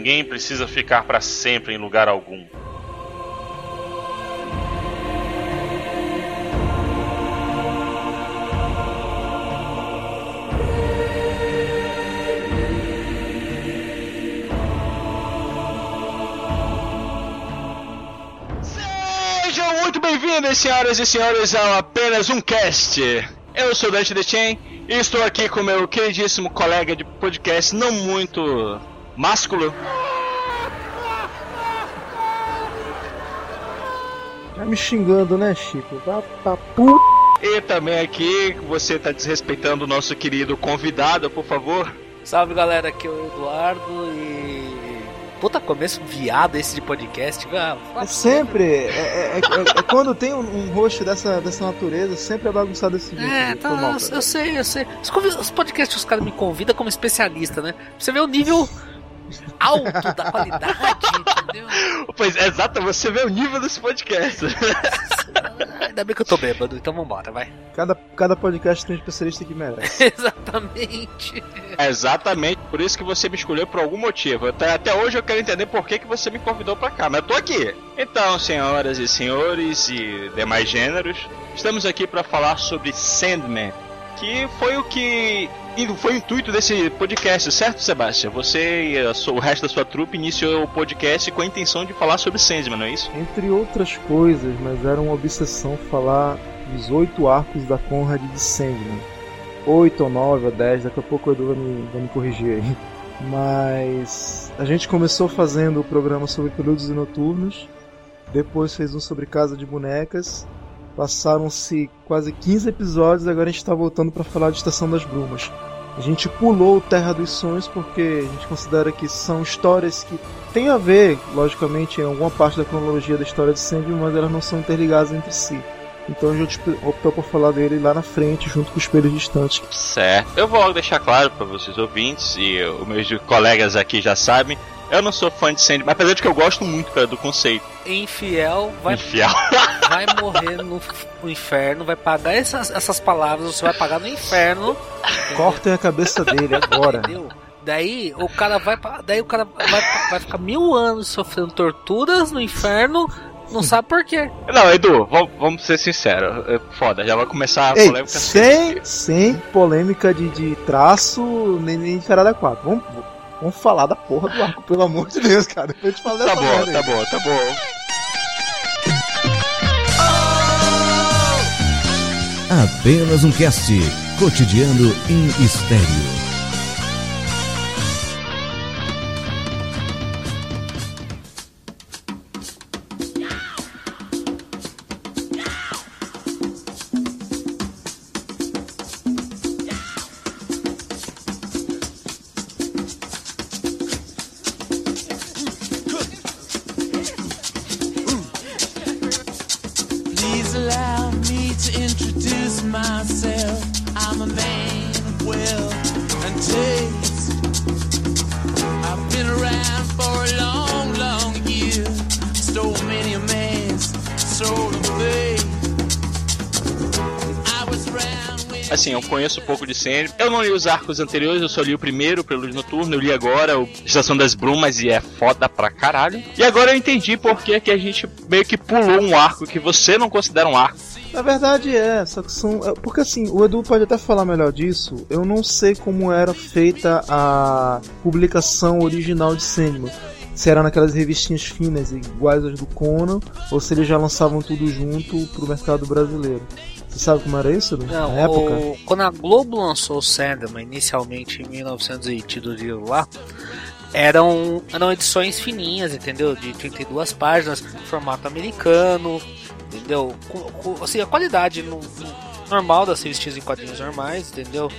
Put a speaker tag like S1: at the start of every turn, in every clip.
S1: Ninguém precisa ficar para sempre em lugar algum.
S2: Sejam muito bem-vindos, senhoras e senhores, a apenas um cast. Eu sou Dante The Chain e estou aqui com meu queridíssimo colega de podcast, não muito másculo.
S3: Tá me xingando, né, Chico? Vá pra puta.
S2: E também aqui, você tá desrespeitando o nosso querido convidado, por favor.
S4: Salve galera, aqui é o Eduardo e. Puta começo viado esse de podcast, velho.
S3: É sempre. É, é- é- é quando tem um, um rosto dessa, dessa natureza, sempre é bagunçado desse jeito.
S4: É,
S3: Foi
S4: tá,
S3: mal,
S4: eu, eu sei, eu sei. Os, os podcasts os caras me convidam como especialista, né? Pra você ver o nível alto da qualidade, entendeu?
S2: Pois é, exato, você vê o nível desse podcast.
S4: Ainda bem que eu tô bêbado, então vambora, vai.
S3: Cada, cada podcast tem um especialista que merece.
S4: Exatamente.
S2: É exatamente por isso que você me escolheu por algum motivo. Até, até hoje eu quero entender por que, que você me convidou pra cá, mas eu tô aqui. Então, senhoras e senhores e demais gêneros, estamos aqui pra falar sobre Sandman, que foi o que e foi o intuito desse podcast, certo, Sebastião? Você e sua- o resto da sua trupe iniciou o podcast com a intenção de falar sobre Sandman, não é isso?
S3: Entre outras coisas, mas era uma obsessão falar dos oito arcos da Conrad de Sandman. Oito ou nove ou dez, daqui a pouco o Edu vai me, vai me corrigir aí. Mas a gente começou fazendo o programa sobre períodos e noturnos, depois fez um sobre Casa de Bonecas, passaram-se quase 15 episódios, agora a gente está voltando para falar de Estação das Brumas. A gente pulou Terra dos Sonhos porque a gente considera que são histórias que têm a ver, logicamente, em alguma parte da cronologia da história de Sandman, mas elas não são interligadas entre si. Então a gente optou por falar dele lá na frente, junto com os espelhos distantes.
S2: Certo. Eu vou deixar claro para vocês ouvintes e os meus colegas aqui já sabem, eu não sou fã de Sandman, mas apesar de que eu gosto muito, cara, do conceito.
S4: Infiel vai,
S2: Infiel.
S4: vai morrer no, no inferno, vai pagar essas, essas palavras, você vai pagar no inferno.
S3: Cortem a cabeça dele agora.
S4: Entendeu? Daí o cara vai daí o cara vai, vai ficar mil anos sofrendo torturas no inferno, não sabe por quê.
S2: Não, Edu, vamos, vamos ser sinceros. É Foda, já vai começar a
S3: Ei,
S2: polêmica.
S3: sem, sem polêmica de, de traço nem, nem de caralho a quatro. Vamos, vamos falar da porra do arco, pelo amor de Deus, cara. Depois te falo
S2: Tá bom,
S3: merda
S2: tá bom, tá bom.
S5: Apenas um cast cotidiano em estéreo.
S2: Sandman. Eu não li os arcos anteriores, eu só li o primeiro, Prelúdio Noturno. Eu li agora o Estação das Brumas e é foda pra caralho. E agora eu entendi por que, que a gente meio que pulou um arco que você não considera um arco.
S3: Na verdade é, só que são. é, Porque assim, o Edu pode até falar melhor disso. Eu não sei como era feita a publicação original de Sandman. Se era naquelas revistinhas finas iguais às do Conan, ou se eles já lançavam tudo junto pro mercado brasileiro. Você sabe como era isso, Edu?
S4: Não,
S3: Na época?
S4: o- quando a Globo lançou o Sandman, inicialmente em 1982 lá, eram, eram edições fininhas, entendeu? De 32 páginas, formato americano, entendeu? Com, com- assim, a qualidade no- no- normal das revistinhas em quadrinhos normais, entendeu?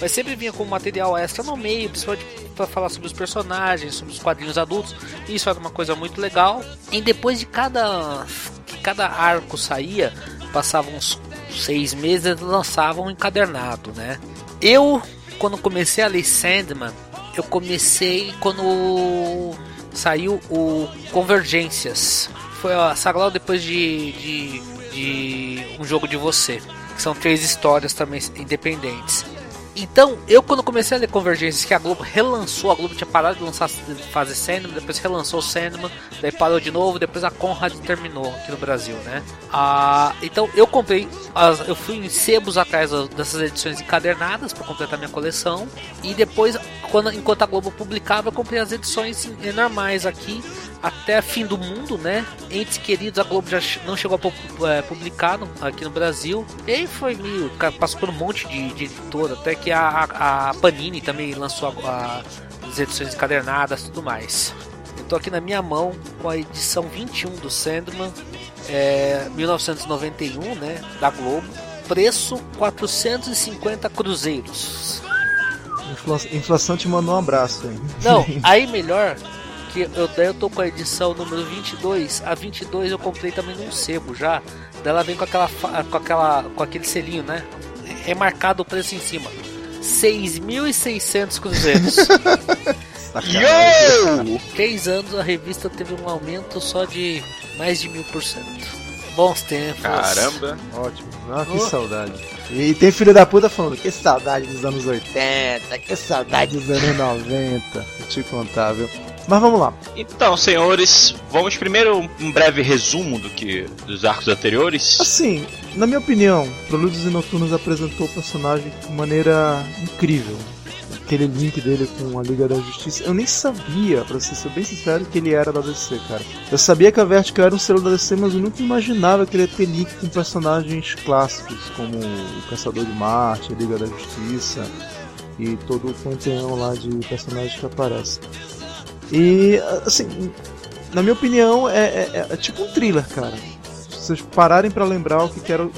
S4: Mas sempre vinha com material extra no meio, principalmente para falar sobre os personagens, sobre os quadrinhos adultos. Isso era uma coisa muito legal. E depois de cada que cada arco saía, passavam uns seis meses eles lançavam encadernado, né? Eu, quando comecei a ler Sandman, eu comecei quando saiu o Convergências. Foi a saga logo depois de, de, de Um Jogo de Você. Que são três histórias também independentes. Então, eu quando comecei a ler Convergências, que a Globo relançou, a Globo tinha parado de lançar fazer cinema, depois relançou o cinema, daí parou de novo, depois a Conrad terminou aqui no Brasil, né? Ah, então eu comprei, as, eu fui em sebos atrás dessas edições encadernadas para completar minha coleção, e depois, quando, enquanto a Globo publicava, eu comprei as edições normais aqui, até Fim do Mundo, né? Entes Queridos, a Globo já não chegou a eh, publicar aqui no Brasil. E foi meio. Passou por um monte de, de editora, até que a, a- a Panini também lançou a- as edições encadernadas e tudo mais. Eu tô aqui na minha mão com a edição 21 do Sandman, é, 1991, né? Da Globo. Preço 450 cruzeiros.
S3: Infla- Inflação te mandou um abraço aí.
S4: Não, aí melhor que eu, daí eu tô com a edição número 22. A 22 eu comprei também num sebo já. Daí ela vem com aquela com aquela com aquele selinho, né? É marcado o preço em cima. 6.600 cruzeiros.
S2: Yo!
S4: Três anos a revista teve um aumento só de mais de mil por cento. Bons tempos.
S2: Caramba.
S3: Ótimo. Ah, que
S4: Oh.
S3: saudade. E tem filho da puta falando, que saudade dos anos 80, que saudade dos anos 90. Vou te contar, viu? Mas vamos lá.
S2: Então, senhores, vamos primeiro um- breve resumo do que dos arcos anteriores.
S3: Assim, na minha opinião, Prelúdios e Noturnos apresentou o personagem de maneira incrível. Aquele link dele com a Liga da Justiça. Eu nem sabia, pra ser bem sincero, que ele era da DC, cara. Eu sabia que a Vertigo era um selo da DC, mas eu nunca imaginava que ele ia ter link com personagens clássicos, como o Caçador de Marte, a Liga da Justiça e todo o panteão lá de personagens que aparecem. E, assim, na minha opinião, é, é- é tipo um thriller, cara. Se vocês pararem pra lembrar o que era o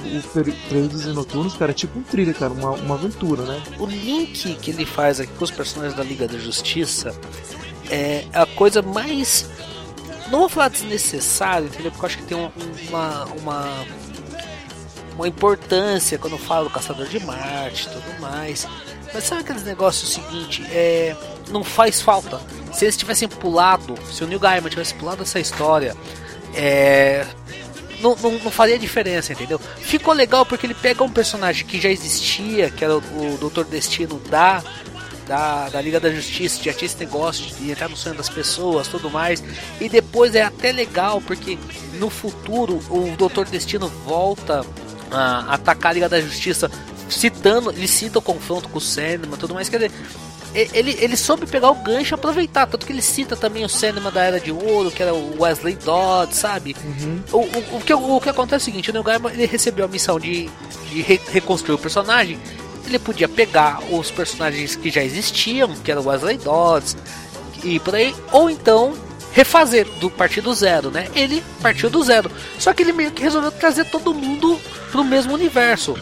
S3: Prelúdios e Noturnos, cara, é tipo um thriller, cara, uma, uma aventura, né?
S4: O link que ele faz aqui com os personagens da Liga da Justiça é a coisa mais. Não vou falar desnecessário, entendeu? Porque eu acho que tem um- uma, uma, uma importância quando falo do Caçador de Marte e tudo mais. Mas sabe aqueles negócios seguinte? É, não faz falta. Se eles tivessem pulado, se o Neil Gaiman tivesse pulado essa história, é, não, não, não faria diferença, entendeu? Ficou legal porque ele pega um personagem que já existia, que era o, o Doutor Destino da, da, da Liga da Justiça, já tinha esse negócio de entrar no sonho das pessoas, tudo mais. E depois é até legal porque no futuro o Doutor Destino volta a atacar a Liga da Justiça, citando, ele cita o confronto com o Sandman, tudo mais. Quer dizer, e- ele, ele soube pegar o gancho e aproveitar, tanto que ele cita também o Sandman da Era de Ouro, que era o Wesley Dodd, sabe? O, o, o, que, o que acontece é o seguinte, o Neil Gaiman ele recebeu a missão de, de re- reconstruir o personagem, ele podia pegar os personagens que já existiam, que era o Wesley Dodds e por aí, ou então refazer do partir do zero, né? Ele partiu do zero, só que ele meio que resolveu trazer todo mundo pro mesmo universo.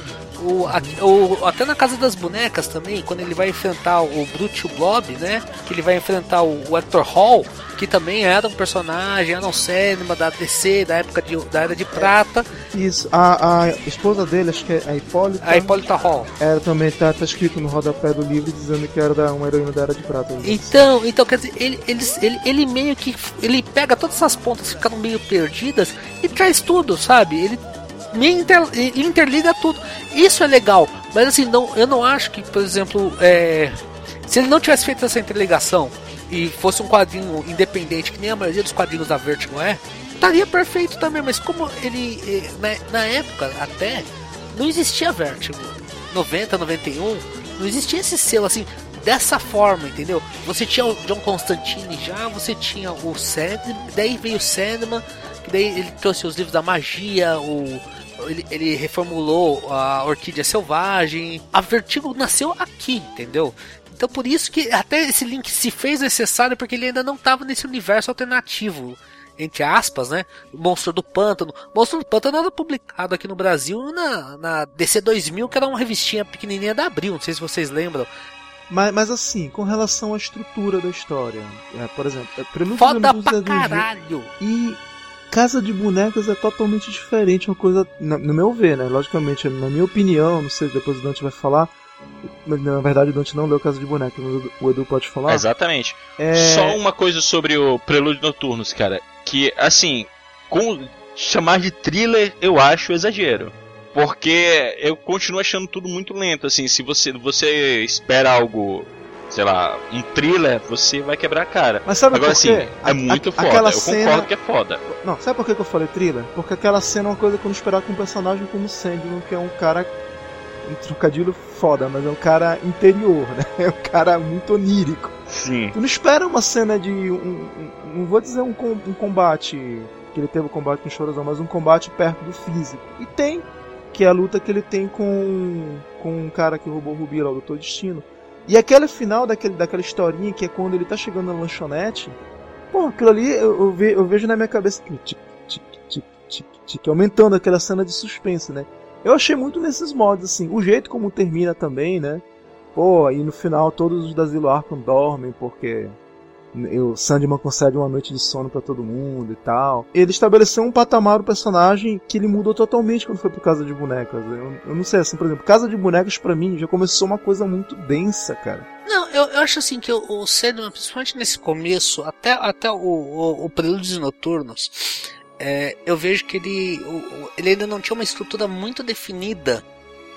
S4: O, o- até na Casa das Bonecas também, quando ele vai enfrentar o Brute Blob, né? Que ele vai enfrentar o, o Hector Hall, que também era um personagem, era um cinema da DC, da época de, da Era de Prata,
S3: Isso, a, a esposa dele, acho que é a Hipólita,
S4: a Hipólita Hall.
S3: era também, tá, tá escrito no rodapé do livro dizendo que era da, uma heroína da Era de Prata.
S4: Então, então quer dizer, ele, ele, ele, ele meio que ele pega todas essas pontas que ficaram meio perdidas e traz tudo, sabe? Ele meio inter, interliga tudo. Isso é legal, mas assim, não, eu não acho que, por exemplo, é, se ele não tivesse feito essa interligação e fosse um quadrinho independente, que nem a maioria dos quadrinhos da Vertigo é, estaria perfeito também, mas como ele, eh, na, na época até, não existia Vertigo. 90, 91, não existia esse selo assim, dessa forma, entendeu? Você tinha o John Constantine já, você tinha o Sandman, daí veio o Sandman, que daí ele trouxe os livros da magia, o ele, ele reformulou a Orquídea Selvagem. A Vertigo nasceu aqui, entendeu? Então por isso que até esse link se fez necessário porque ele ainda não estava nesse universo alternativo entre aspas, né? Monstro do Pântano. Monstro do Pântano era publicado aqui no Brasil na, na DC 2000, que era uma revistinha pequenininha da Abril, não sei se vocês lembram.
S3: Mas, mas assim, com relação à estrutura da história, é, por exemplo, é,
S4: Foda pra
S3: é
S4: caralho!
S3: E Casa de Bonecas é totalmente diferente, uma coisa, no meu ver, né? Logicamente, na minha opinião, não sei, depois o Dante vai falar. Na verdade, o Dante não leu Casa de Bonecas, mas o- o Edu pode falar.
S2: Exatamente.
S3: É,
S2: Só uma coisa sobre o Prelúdio Noturnos, cara. Que, assim, com chamar de thriller eu acho exagero. Porque eu continuo achando tudo muito lento, assim, se você, você espera algo, sei lá, um thriller, você vai quebrar a cara.
S3: Mas sabe
S2: Agora
S3: por quê?
S2: é
S3: A-
S2: muito
S3: a-
S2: foda,
S3: aquela
S2: eu
S3: cena-
S2: concordo que é foda.
S3: Não, sabe por que eu falei thriller? Porque aquela cena é uma coisa que eu não esperava com um personagem como Sandman, que é um cara. Um trocadilho foda, mas é um cara interior, né? É um cara muito onírico.
S2: Sim.
S3: Tu não espera uma cena de. Um, um- não vou dizer um, um combate. Que ele teve um combate com o Chorozão, mas um combate perto do físico. E tem. Que é a luta que ele tem com. Com um cara que roubou o Rubi lá, o Doutor Destino. E aquele final daquele, daquela historinha que é quando ele tá chegando na lanchonete. Pô, aquilo ali eu, eu, ve- eu vejo na minha cabeça. Tic, tic, tic, tic, tic, aumentando aquela cena de suspense, né? Eu achei muito nesses modos, assim. O jeito como termina também, né? Pô, e no final todos os da Asilo Arkham dormem porque o Sandman concede uma noite de sono pra todo mundo e tal. Ele estabeleceu um patamar do personagem que ele mudou totalmente quando foi pro Casa de Bonecas. Eu, eu não sei, assim, por exemplo, Casa de Bonecas pra mim já começou uma coisa muito densa, cara.
S4: Não, eu, eu acho assim que o, o Sandman, principalmente nesse começo, até, até o, o, o Prelúdios Noturnos, é, eu vejo que ele, o- ele ainda não tinha uma estrutura muito definida,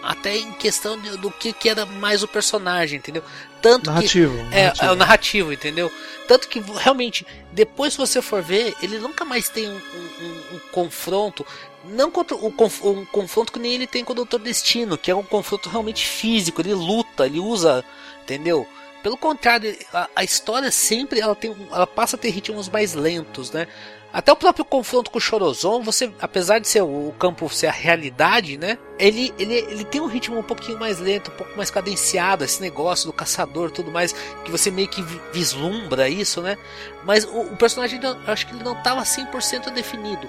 S4: até em questão de- do que, que era mais o personagem, entendeu? Tanto que
S3: Narrativo.
S4: é,
S3: narrativo.
S4: é o narrativo, entendeu? Tanto que realmente, depois se você for ver, ele nunca mais tem um, um- um- confronto. Não contra o conf- um confronto que nem ele tem com o Doutor Destino, que é um confronto realmente físico, ele luta, ele usa, entendeu? Pelo contrário, a, a história sempre ela tem, ela passa a ter ritmos mais lentos, né? Até o próprio confronto com o Chorozon, você, apesar de ser o, campo ser a realidade, né? Ele, ele, ele tem um ritmo um pouquinho mais lento, um pouco mais cadenciado, esse negócio do caçador, tudo mais, que você meio que vi- vislumbra isso, né? Mas o, o personagem, eu acho que ele não estava 100% definido.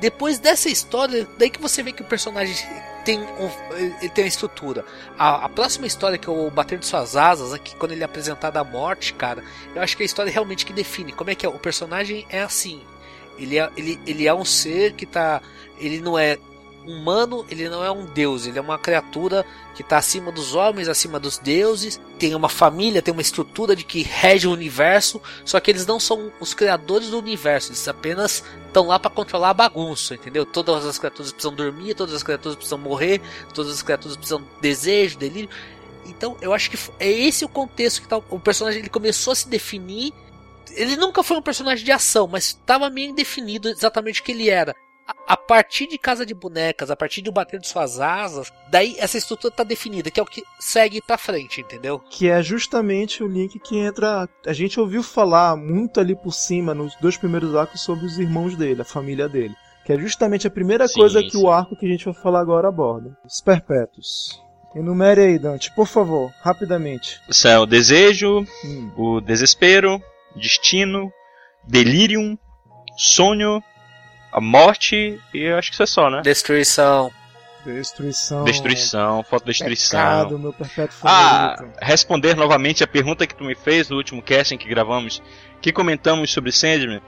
S4: Depois dessa história, daí que você vê que o personagem tem, um, ele tem estrutura. A, a próxima história que é o Bater de Suas Asas, aqui, quando ele é apresentado à morte, cara, eu acho que é a história realmente que define como é que é. O personagem é assim. Ele é, ele, ele é um ser que tá. Ele não é humano, ele não é um deus, ele é uma criatura que está acima dos homens, acima dos deuses, tem uma família, tem uma estrutura de que rege o universo, só que eles não são os criadores do universo, eles apenas estão lá para controlar a bagunça, entendeu? Todas as criaturas precisam dormir, todas as criaturas precisam morrer, todas as criaturas precisam de desejo, delírio. Então, eu acho que é esse o contexto que tá, o personagem ele começou a se definir. Ele nunca foi um personagem de ação, mas estava meio indefinido exatamente o que ele era. A, a partir de Casa de Bonecas, a partir do bater de suas asas, daí essa estrutura tá definida, que é o que segue pra frente, entendeu?
S3: Que é justamente o link que entra. A gente ouviu falar muito ali por cima, nos dois primeiros arcos, sobre os irmãos dele, a família dele. Que é justamente a primeira
S2: Sim,
S3: coisa que
S2: sim.
S3: o arco que a gente vai falar agora aborda. Os perpétuos. Enumere aí, Dante, por favor, rapidamente.
S2: Isso é o desejo,
S3: Hum.
S2: o desespero, destino, delirium, sonho, a morte e eu acho que isso é só, né?
S4: Destruição.
S3: Destruição.
S2: Destruição, foto destruição.
S3: Pecado, meu perpétuo
S2: Ah, responder novamente a pergunta que tu me fez no último casting que gravamos, que comentamos sobre Sandman,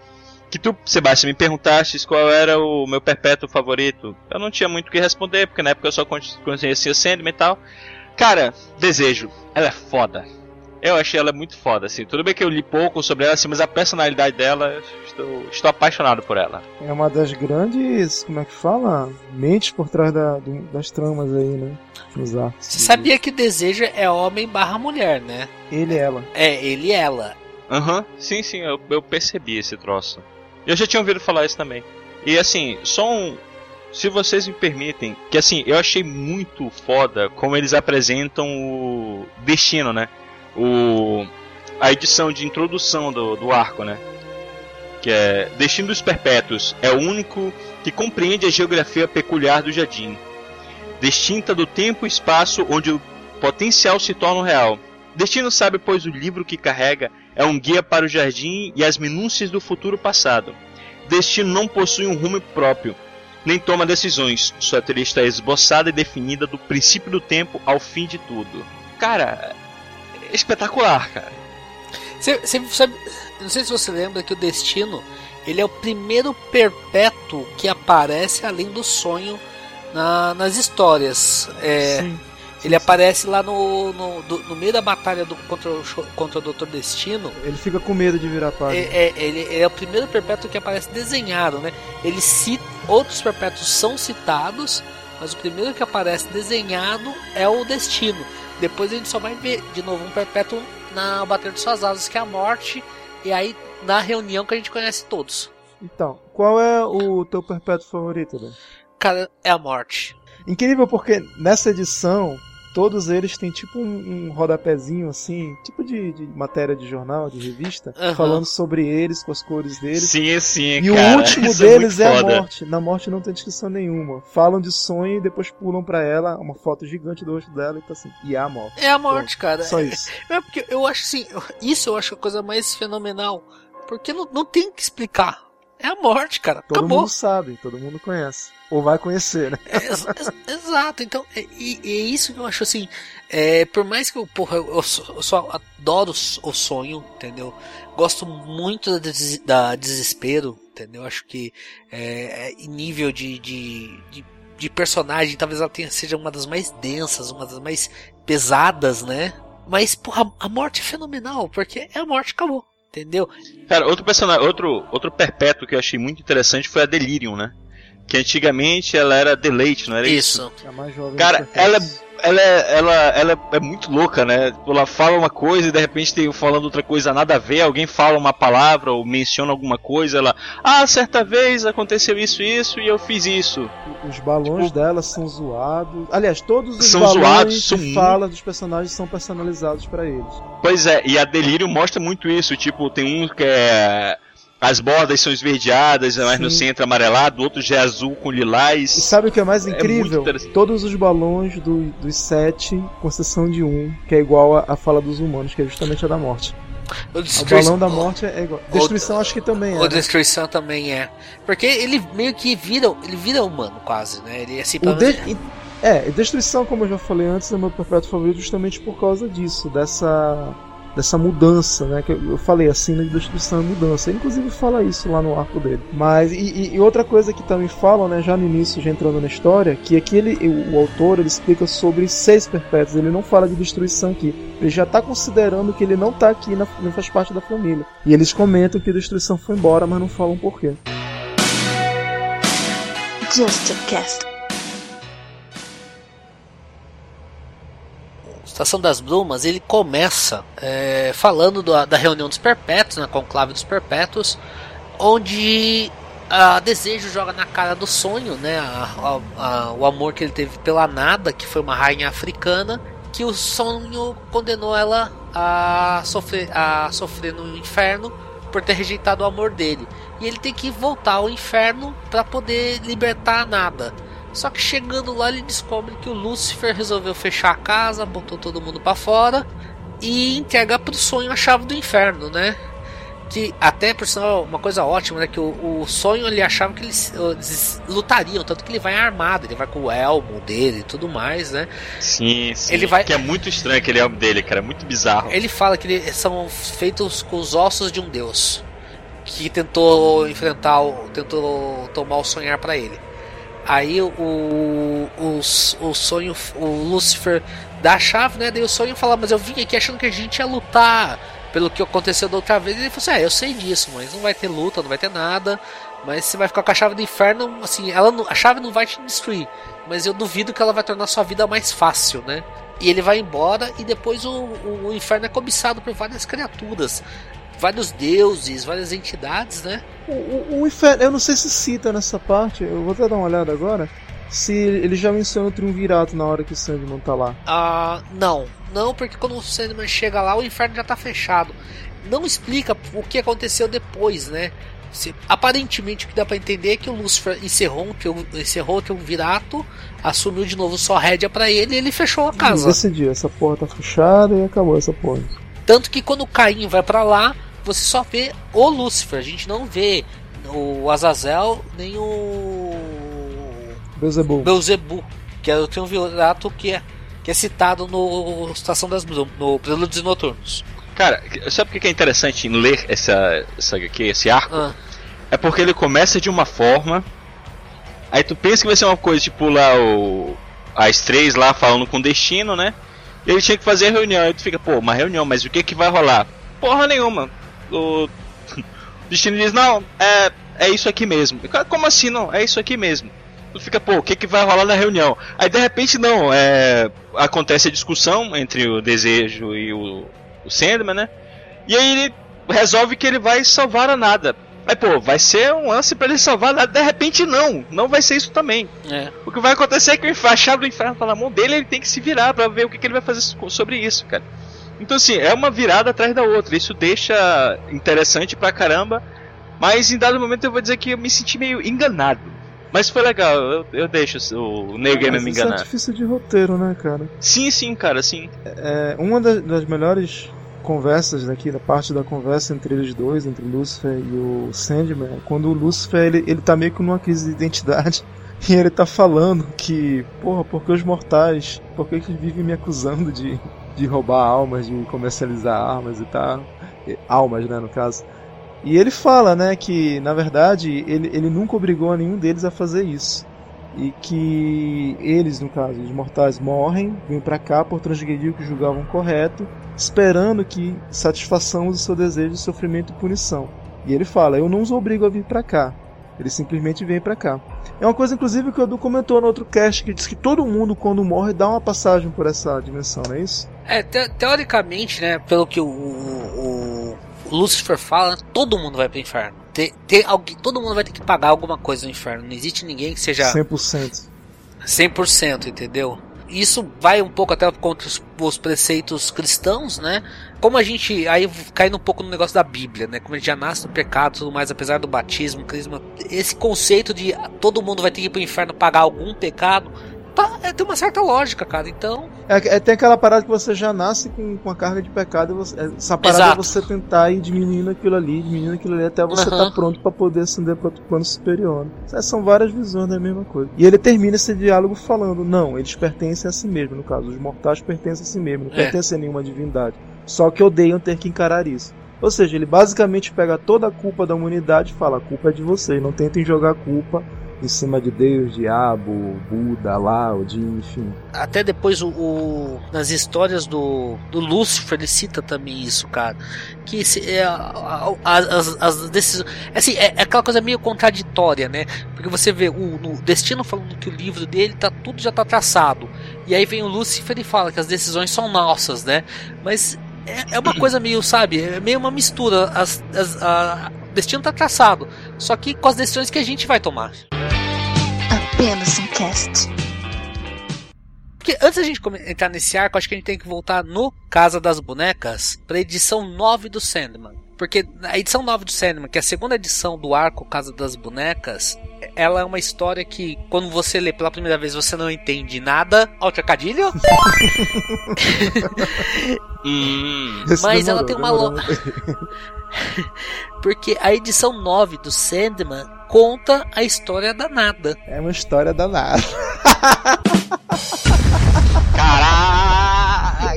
S2: que tu, Sebastião, me perguntaste qual era o meu perpétuo favorito. Eu não tinha muito o que responder, porque na época eu só con- conhecia Sandman e tal. Cara, desejo, ela é foda. Eu achei ela muito foda, assim. Tudo bem que eu li pouco sobre ela, assim, mas a personalidade dela, eu estou, estou apaixonado por ela.
S3: É uma das grandes, como é que fala? Mentes por trás da- das tramas aí, né? Nos arcos.
S4: Você sabia que desejo é homem barra mulher, né?
S3: Ele e ela.
S4: É, ele e ela.
S2: Aham, sim, sim, eu, eu percebi esse troço. Eu já tinha ouvido falar isso também. E assim, só um. Se vocês me permitem, que assim, eu achei muito foda como eles apresentam o destino, né? O. A edição de introdução do, do arco, né? Que é. Destino dos Perpétuos é o único que compreende a geografia peculiar do jardim. Destinta do tempo e espaço onde o potencial se torna real. Destino sabe, pois o livro que carrega é um guia para o jardim e as minúcias do futuro passado. Destino não possui um rumo próprio, nem toma decisões. Sua trilha está esboçada e definida do princípio do tempo ao fim de tudo. Cara, espetacular, cara.
S4: Você, você sabe, não sei se você lembra que o Destino ele é o primeiro perpétuo que aparece além do sonho na- nas histórias. É,
S3: Sim.
S4: ele aparece lá no, no, do- no meio da batalha do, contra, o, contra o Dr. Destino.
S3: Ele fica com medo de virar página.
S4: É, é- ele, ele é o primeiro perpétuo que aparece desenhado, né? Ele cita, outros perpétuos são citados, mas o primeiro que aparece desenhado é o Destino. Depois a gente só vai ver de novo um Perpétuo na Bater de Suas Asas, que é a morte, e aí na reunião que a gente conhece todos.
S3: Então, qual é o teu perpétuo favorito, Dan?
S4: Cara, é a morte.
S3: Incrível porque nessa edição todos eles têm tipo um, um rodapézinho assim, tipo de, de matéria de jornal, de revista,
S4: Aham.
S3: falando sobre eles, com as cores deles.
S2: Sim, sim,
S3: E
S2: cara.
S3: o último
S2: Isso
S3: deles
S2: é,
S3: é, a morte. Na morte não tem descrição nenhuma. Falam de sonho e depois pulam pra ela uma foto gigante do rosto dela e tá assim. E é a morte.
S4: É a morte, cara.
S3: Só isso.
S4: É porque eu acho assim, isso eu acho a coisa mais fenomenal. Porque não, não tem que explicar. É a morte, cara.
S3: Todo
S4: Acabou.
S3: mundo sabe, todo mundo conhece. Ou vai conhecer, né?
S4: É, ex- ex- exato, então, é, e, é isso que eu acho assim. É, por mais que eu, porra, eu, eu só, eu só adoro o sonho, entendeu? Gosto muito da, des- da desespero, entendeu? Acho que é, é, nível de, de, de, de personagem, talvez ela tenha, seja uma das mais densas, uma das mais pesadas, né? Mas, porra, a morte é fenomenal, porque é a morte, acabou. Entendeu?
S2: Cara, outro personagem, outro, outro perpétuo que eu achei muito interessante foi a Delirium, né? Que antigamente ela era Deleite, não era isso?
S4: Isso.
S3: É a mais jovem
S2: Cara,
S3: dos perfeitos.
S2: Ela é, ela, ela é muito louca, né? Ela fala uma coisa e de repente tem falando outra coisa nada a ver, alguém fala uma palavra ou menciona alguma coisa, ela, ah, certa vez aconteceu isso isso e eu fiz isso.
S3: Os balões
S2: tipo-
S3: dela são zoados. Aliás, todos os
S2: São
S3: balões
S2: zoados, são
S3: de fala dos personagens são personalizados pra eles.
S2: Pois é, e a Delirium mostra muito isso, tipo, tem um que é as bordas são esverdeadas, mas no
S3: Sim.
S2: centro amarelado, outro já é azul com
S3: E
S2: lilás.
S3: sabe o que é mais
S2: É
S3: incrível?
S2: interessante.
S3: Todos os balões do- dos sete, com exceção de um, que é igual a, a fala dos humanos, que é justamente a da morte.
S4: O,
S3: O
S4: destrui-
S3: balão da morte é igual. Destruição acho que também é.
S4: O
S3: né?
S4: destruição também é. Porque ele meio que vira. Ele vira humano quase, né? Ele assim,
S3: O
S4: pelo
S3: de...
S4: menos-
S3: É, destruição, como eu já falei antes, é meu perpétuo favorito justamente por causa disso, dessa dessa mudança, né? Que eu falei, a cena de destruição é mudança. Ele, inclusive fala isso lá no arco dele. Mas e, e- outra coisa que também falam, né? Já no início, já entrando na história, que aqui ele, o, o autor ele explica sobre seis perpétuos. Ele não fala de destruição aqui. Ele já está considerando que ele não está aqui, na, não faz parte da família. E eles comentam que a destruição foi embora, mas não falam por quê.
S6: Just a cast.
S4: Estação das Brumas, ele começa é, falando do- da reunião dos perpétuos, na conclave dos perpétuos, onde a Desejo joga na cara do sonho, né, a- a- a- o amor que ele teve pela Nada, que foi uma rainha africana, que o sonho condenou ela a sofrer, a sofrer no inferno por ter rejeitado o amor dele. E ele tem que voltar ao inferno para poder libertar a Nada. Só que chegando lá ele descobre que o Lúcifer resolveu fechar a casa, botou todo mundo pra fora e entrega pro sonho a chave do inferno, né? Que até por sinal uma coisa ótima, né? Que o, o sonho ele achava que eles, eles lutariam, tanto que ele vai armado, ele vai com o elmo dele e tudo mais, né?
S2: Sim, sim.
S4: Ele vai-
S2: Que é muito estranho aquele álbum dele, cara, é muito bizarro.
S4: Ele fala que eles são feitos com os ossos de um deus que tentou enfrentar, tentou tomar o sonhar pra ele. Aí o, o, o sonho, o Lúcifer dá a chave, né? Daí o sonho fala, mas eu vim aqui achando que a gente ia lutar pelo que aconteceu da outra vez. E ele falou assim: Ah, eu sei disso, mas não vai ter luta, não vai ter nada. Mas você vai ficar com a chave do inferno, assim, ela não- a chave não vai te destruir. Mas eu duvido que ela vai tornar sua vida mais fácil, né? E ele vai embora e depois o, o, o inferno é cobiçado por várias criaturas. Vários deuses, várias entidades, né?
S3: O, o, o inferno, eu não sei se cita nessa parte, eu vou até dar uma olhada agora. Se ele já menciona o triunvirato na hora que o Sandman tá lá.
S4: Ah, não, não, porque quando o Sandman chega lá, o inferno já tá fechado. Não explica o que aconteceu depois, né? Se- aparentemente o que dá pra entender é que o Lucifer encerrou, um encerrou o triunvirato, assumiu de novo sua rédea pra ele e ele fechou a casa.
S3: Decidiu, essa porra tá fechada e acabou essa porra.
S4: Tanto que quando o Caim vai pra lá, você só vê o Lúcifer, a gente não vê o Azazel nem o
S3: Beelzebub.
S4: Beuzebu, que é o triunvirato que é, que é citado no Estação das no Prelúdios Noturnos.
S2: Cara, sabe o que é interessante em ler essa, essa HQ, esse arco?
S4: Ah,
S2: É porque ele começa de uma forma, aí tu pensa que vai ser uma coisa tipo lá o. As três lá falando com o destino, né? E ele tinha que fazer a reunião, aí tu fica, pô, uma reunião, mas o que que vai rolar? Porra nenhuma. O destino diz, não, é, é isso aqui mesmo. E, cara, Como assim não? É isso aqui mesmo. Tu fica, pô, o que, que vai rolar na reunião? Aí de repente não, é. Acontece a discussão entre o desejo e o, o Sandman, né? E aí ele resolve que ele vai salvar a nada. Aí, pô, vai ser um lance pra ele salvar a nada. De repente, não. Não vai ser isso também.
S4: É.
S2: O que vai acontecer é que a chave do inferno tá na mão dele ele tem que se virar pra ver o que, que ele vai fazer sobre isso, cara. Então, assim, é uma virada atrás da outra. Isso deixa interessante pra caramba. Mas em dado momento eu vou dizer que eu me senti meio enganado. Mas foi legal, eu, eu deixo o Neil Gaiman
S3: Mas
S2: me
S3: isso é
S2: enganar.
S3: difícil de roteiro, né, cara?
S2: Sim, sim, cara, sim.
S3: É, uma das, das melhores conversas daqui, da parte da conversa entre eles dois, entre o Lucifer e o Sandman, é quando o Lucifer ele, ele tá meio que numa crise de identidade e ele tá falando que, porra, porque os mortais, por que que eles vivem me acusando de, de roubar almas, de comercializar armas e tal? Almas, né, no caso. E ele fala, né, que na verdade ele, ele nunca obrigou a nenhum deles a fazer isso. E que eles, no caso, os mortais, morrem, vêm pra cá por transgredir o que julgavam correto, esperando que satisfação do seu desejo de sofrimento e punição. E ele fala: Eu não os obrigo a vir pra cá. Eles simplesmente vêm pra cá. É uma coisa, inclusive, que o Edu comentou no outro cast, que diz que todo mundo, quando morre, dá uma passagem por essa dimensão, não é isso?
S4: É, te- teoricamente, né, pelo que o, o, o Lucifer fala, todo mundo vai pro inferno. Tem alguém, todo mundo vai ter que pagar alguma coisa no inferno. Não existe ninguém que seja
S3: 100%.
S4: 100%, entendeu? Isso vai um pouco até contra os, os preceitos cristãos, né? Como a gente aí caindo um pouco no negócio da Bíblia, né? Como a gente já nasce no pecado, tudo mais, apesar do batismo, crisma, esse conceito de todo mundo vai ter que ir pro inferno pagar algum pecado, tá, é, tem uma certa lógica, cara. Então,
S3: É, é, tem aquela parada que você já nasce com, com a carga de pecado. Você, é, essa parada
S4: Exato.
S3: é você tentar ir diminuindo aquilo ali, diminuindo aquilo ali, até você estar
S4: Aham.
S3: pronto pra poder ascender para outro plano superior. né? São várias visões da mesma coisa. E ele termina esse diálogo falando: não, eles pertencem a si mesmo. No caso, os mortais pertencem a si mesmo, não
S4: É.
S3: pertencem a nenhuma divindade. Só que odeiam ter que encarar isso. Ou seja, ele basicamente pega toda a culpa da humanidade e fala: a culpa é de vocês, não tentem jogar a culpa em cima de Deus, Diabo, Buda, Lá, Odin, enfim.
S4: até depois o, o- nas histórias do, do Lúcifer ele cita também isso, cara. Que se, é, a- as, as decisões. Assim, é, é aquela coisa meio contraditória, né? Porque você vê o no Destino falando que o livro dele tá tudo já tá traçado. E aí vem o Lúcifer e fala que as decisões são nossas, né? Mas é, é uma coisa meio, sabe? É meio uma mistura. As, as, a, o destino tá traçado. Só que com as decisões que a gente vai tomar.
S6: Apenas um cast.
S4: Porque antes da gente entrar nesse arco, acho que a gente tem que voltar no Casa das Bonecas pra edição 9 do Sandman. Porque a edição 9 do Sandman, que é a segunda edição do arco Casa das Bonecas, ela é uma história que, quando você lê pela primeira vez, você não entende nada. Ó, o trocadilho?
S2: Hum.
S4: Mas ela
S3: demorou,
S4: tem uma lo-. Porque a edição 9 do Sandman conta a história da nada.
S3: É uma história danada.
S2: Caraca!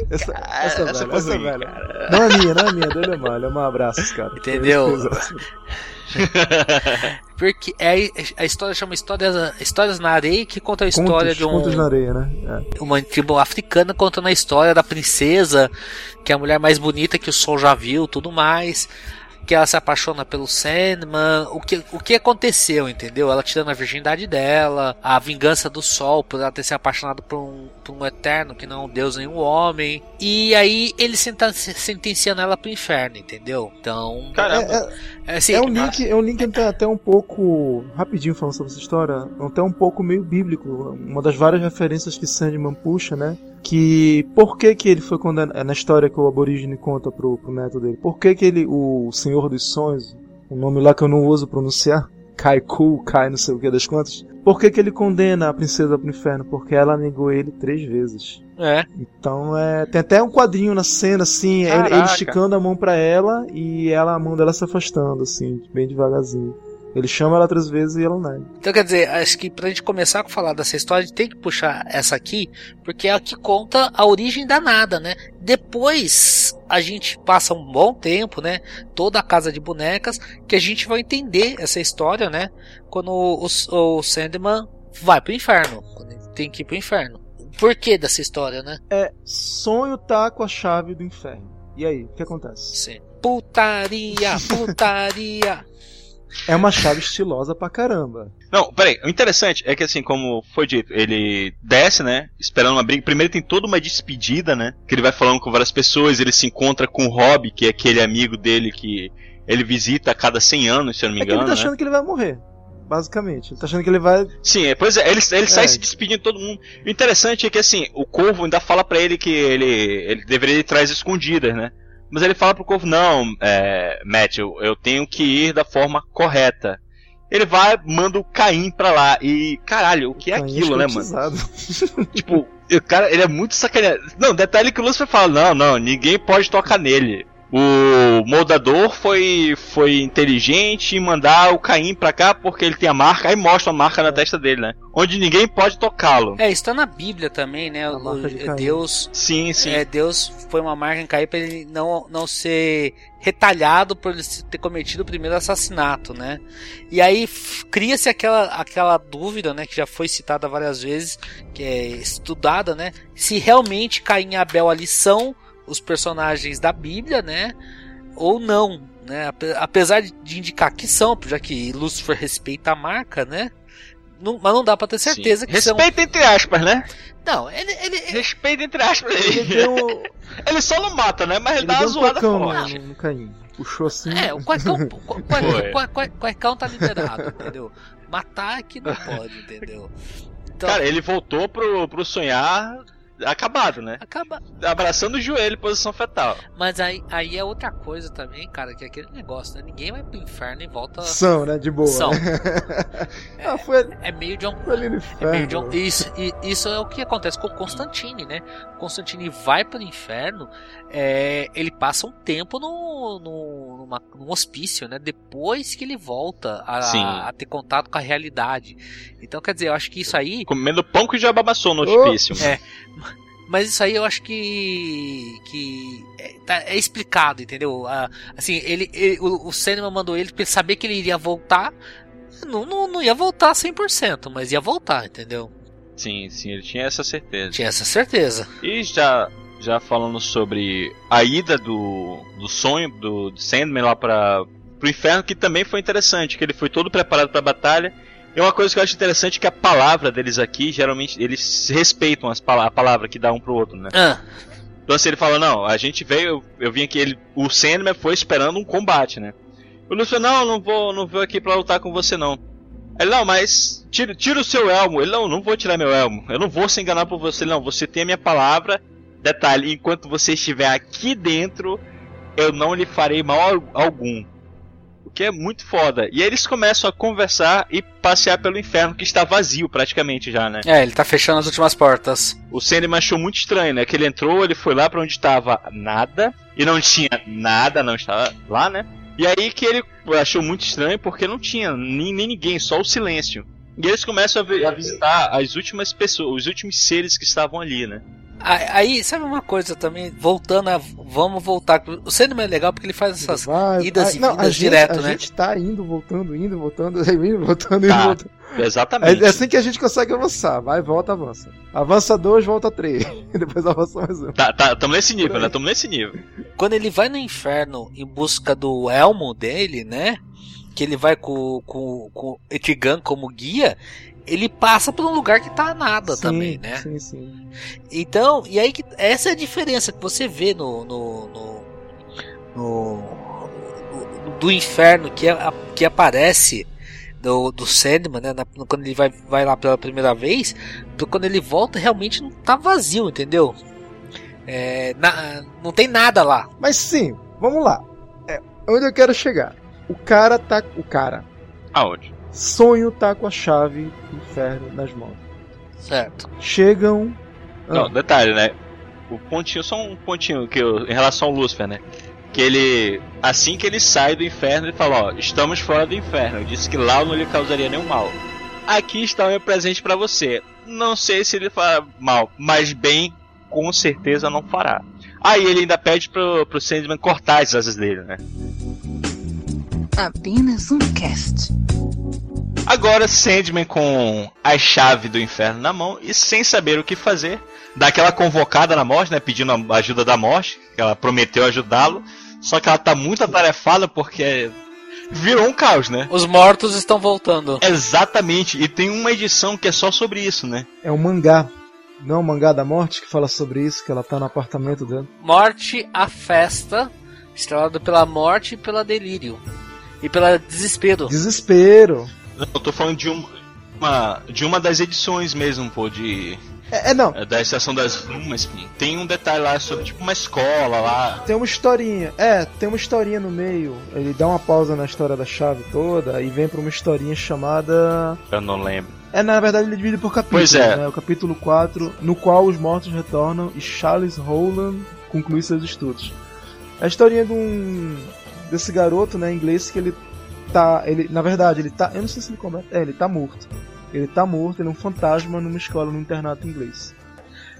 S3: Essa, essa,
S2: essa
S3: velha, essa
S2: ruim,
S3: velha. Não é minha, não é minha, dele é malha. Um abraço, cara.
S4: Entendeu? Porque é, a história chama Histórias, Histórias na Areia, que conta a história
S3: Contos,
S4: de um.
S3: contos na areia, né? É.
S4: uma tribo africana contando a história da princesa, que é a mulher mais bonita que o sol já viu, tudo mais. Que ela se apaixona pelo Sandman, o que, o que aconteceu, entendeu? Ela tirando a virgindade dela, a vingança do sol por ela ter se apaixonado por um, por um eterno que não é um deus nem um homem. E aí ele senta, sentenciando ela pro inferno, entendeu? Então.
S2: Caramba.
S3: É, é,
S4: assim,
S3: é um link, é um link até, até um pouco. Rapidinho falando sobre essa história, até um pouco meio bíblico. Uma das várias referências que Sandman puxa, né? Que por que, que ele foi condenado. É na história que o aborígene conta pro, pro neto dele. Por que, que ele, o Senhor dos Sonhos, o nome lá que eu não uso pronunciar, Kaiku, Kai, não sei o que das contas. Por que, que ele condena a princesa pro inferno? Porque ela negou ele três vezes.
S4: É.
S3: Então é. Tem até um quadrinho na cena, assim, ele, ele
S2: Caraca.
S3: esticando a mão pra ela e ela, a mão dela se afastando, assim, bem devagarzinho. Ele chama ela três vezes e ela nega.
S4: Então quer dizer, acho que pra gente começar a falar dessa história, a gente tem que puxar essa aqui, porque é a que conta a origem da nada, né? Depois a gente passa um bom tempo, né? Toda a casa de bonecas, que a gente vai entender essa história, né? Quando o, o Sandman vai pro inferno. Quando ele tem que ir pro inferno. O porquê dessa história, né?
S3: É, sonho tá com a chave do inferno. E aí, o que acontece?
S4: Sim. Putaria, putaria.
S3: É uma chave estilosa pra caramba.
S2: Não, peraí, o interessante é que assim, como foi dito, ele desce, né? Esperando uma briga. Primeiro tem toda uma despedida, né? Que ele vai falando com várias pessoas, ele se encontra com o Rob, que é aquele amigo dele que ele visita a cada 100 anos, se eu não me
S3: É que
S2: engano.
S3: ele tá
S2: né?
S3: achando que ele vai morrer. Basicamente. Ele tá achando que ele vai.
S2: Sim, é, pois é, ele, ele sai
S3: É.
S2: se despedindo de todo mundo. O interessante é que assim, o Corvo ainda fala pra ele que ele, ele deveria ir atrás escondidas, né? Mas ele fala pro Corvo, não, é, Matt, eu, eu tenho que ir da forma correta. Ele vai, manda o Caim pra lá. E, caralho, o que é
S3: Caim
S2: aquilo, né, mano? Tipo, o cara, ele é muito sacaneado. Não, detalhe que o Lucifer fala, não, não, ninguém pode tocar nele. O moldador foi, foi inteligente em mandar o Caim pra cá porque ele tem a marca, aí mostra a marca na testa dele, né? Onde ninguém pode tocá-lo.
S4: É, isso tá na Bíblia também, né? O-
S3: de
S4: é. Deus,
S2: Sim, sim.
S4: é, Deus foi uma marca em Caim pra ele não, não ser retalhado por ele ter cometido o primeiro assassinato, né? E aí cria-se aquela, aquela dúvida, né? Que já foi citada várias vezes, que é estudada, né? Se realmente Caim e Abel ali são os personagens da Bíblia, né? Ou não, né? Ape- Apesar de indicar que são, já que Lúcifer respeita a marca, né? Não- mas não dá pra ter certeza
S2: Sim.
S4: que são.
S2: Respeita entre aspas, né?
S4: Não, ele, ele,
S2: Respeita entre aspas.
S3: Ele deu, um-
S2: ele só não mata, né? Mas ele,
S3: ele
S2: dá uma
S3: um
S2: zoada
S3: cuecão
S2: forte.
S3: no, no Caim. Puxou assim.
S4: É, o cuecão, cuecão tá liberado, entendeu? Matar é que não pode, entendeu? Então,
S2: Cara, ele voltou pro, pro sonhar acabado, né?
S4: acaba.
S2: Abraçando o joelho posição fetal.
S4: Mas aí, aí é outra coisa também, cara, que é aquele negócio, né? Ninguém vai pro inferno e volta.
S3: São, né? De boa.
S4: São.
S3: né? ah, foi,
S4: É meio John.
S3: foi ali no
S4: É meio
S3: inferno.
S4: John isso, e- isso é o que acontece com o Constantine, né? O Constantine vai pro inferno, é, ele passa um tempo no, no, numa- num hospício, né? Depois que ele volta a, a ter contato com a realidade. Então, quer dizer, eu acho que isso aí
S2: Comendo pão que já babaçou no
S3: Oh.
S2: hospício.
S4: É. Mas isso aí eu acho que. que é, tá- é explicado, entendeu? Ah, assim, ele, ele- o, o Sandman mandou ele pra ele saber que ele iria voltar. Não, não, não ia voltar 100%, mas ia voltar, entendeu?
S2: Sim, sim, ele tinha essa certeza.
S4: Tinha essa certeza.
S2: E já, já falando sobre a ida do, do sonho do, do Sandman lá para pro inferno, que também foi interessante, que ele foi todo preparado para a batalha. E uma coisa que eu acho interessante é que a palavra deles aqui, geralmente, eles respeitam as pala a palavra que dá um pro outro, né?
S4: Ah,
S2: Então assim, ele fala, não, a gente veio, eu, eu vim aqui, ele, o Sandman foi esperando um combate, né? O Lúcio, não, não vou, não vou aqui pra lutar com você não. Ele, não, mas tira, tira o seu elmo. Ele, não, não vou tirar meu elmo. Eu não vou se enganar por você, não. Você tem a minha palavra. Detalhe, enquanto você estiver aqui dentro, eu não lhe farei mal al- algum. Que é muito foda. E aí eles começam a conversar e passear pelo inferno, que está vazio praticamente já, né?
S4: é, ele tá fechando as últimas portas.
S2: O Sandman achou muito estranho, né? Que ele entrou, ele foi lá pra onde estava nada, e não tinha nada, não estava lá, né? E aí que ele achou muito estranho porque não tinha nem, nem ninguém, só o silêncio. E eles começam a, vi- a visitar as últimas pessoas, os últimos seres que estavam ali, né?
S4: Aí, sabe uma coisa também? Voltando a. Vamos voltar. O Sandman é legal porque ele faz essas.
S3: Vai,
S4: idas
S3: vai.
S4: e
S3: Não,
S4: vindas
S3: a gente,
S4: direto,
S3: a
S4: né?
S3: gente tá indo, voltando, indo, voltando, indo, voltando, indo,
S2: Tá.
S3: voltando.
S2: Exatamente.
S3: É, é assim que a gente consegue avançar. Vai, volta, avança. Avança dois, volta três. Depois avança mais um.
S2: Tá, tá, tamo nesse nível, né? Tamo nesse nível.
S4: Quando ele vai no inferno em busca do elmo dele, né? Que ele vai com, com, com Etigan como guia, ele passa por um lugar que tá nada
S3: Sim,
S4: também, né?
S3: Sim, sim.
S4: Então, e aí que essa é a diferença que você vê no. no, no, no- no- do inferno que, a- que aparece do, do Sandman, né? na- quando ele vai, vai lá pela primeira vez, do- quando ele volta, realmente não tá vazio, entendeu? É, na- não tem nada lá.
S3: Mas sim, vamos lá. É, onde eu quero chegar? O cara tá. O cara.
S2: Aonde?
S3: Sonho tá com a chave do inferno nas mãos.
S4: Certo.
S3: Chegam. Ah,
S2: Não, detalhe, né? O pontinho, só um pontinho que eu, em relação ao Lúcifer, né? Que ele, assim que ele sai do inferno, ele fala: Ó, estamos fora do inferno. Eu disse que lá eu não lhe causaria nenhum mal. Aqui está o meu presente pra você. Não sei se ele fará mal, mas bem, com certeza não fará. Aí ele ainda pede pro, pro Sandman cortar as asas dele, né?
S6: Apenas um cast.
S2: Agora Sandman com a chave do inferno na mão e sem saber o que fazer, dá aquela convocada na morte, né, pedindo a ajuda da morte, que ela prometeu ajudá-lo, só que ela tá muito atarefada porque virou um caos, né?
S4: Os mortos estão voltando.
S2: Exatamente, e tem uma edição que é só sobre isso, né?
S3: É um mangá. Não é um mangá da morte que fala sobre isso, que ela tá no apartamento dela.
S4: Morte a Festa, estrelado pela morte e pela delírio. E pela desespero.
S3: Desespero.
S2: Não, eu tô falando de uma, de uma das edições mesmo, pô, de.
S3: É, é, não,
S2: é, Da Estação das Brumas. Tem um detalhe lá sobre, tipo, uma escola lá.
S3: tem uma historinha. É, tem uma historinha no meio. Ele dá uma pausa na história da chave toda e vem pra uma historinha chamada.
S2: Eu não lembro.
S3: É, na verdade ele divide por capítulos,
S2: Pois é.
S3: né? O capítulo 4, no qual os mortos retornam e Charles Rowland conclui seus estudos. É a historinha de um desse garoto, né, inglês que ele tá, ele, na verdade, ele tá, eu não sei se ele comenta, é, ele tá morto. Ele tá morto, ele é um fantasma numa escola, num internato inglês.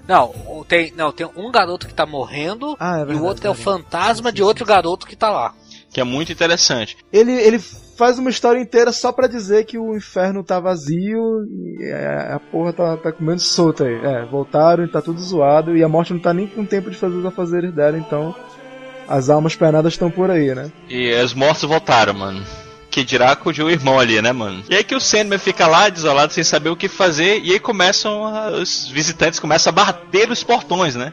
S4: Não, o- tem, não, tem um garoto que tá morrendo
S3: Ah, é
S4: e
S3: verdade.
S4: o outro é o fantasma de outro garoto que tá lá.
S2: Que é muito interessante.
S3: Ele, ele faz uma história inteira só pra dizer que o inferno tá vazio e é, a porra tá, tá comendo solta aí. É, voltaram e tá tudo zoado e a morte não tá nem com tempo de fazer os afazeres dela, então as almas penadas estão por aí, né?
S2: E os mortos voltaram, mano. Que dirá com o irmão ali, né, mano? E aí que o Sandman fica lá, desolado, sem saber o que fazer, e aí começam, a- os visitantes começam a bater os portões, né?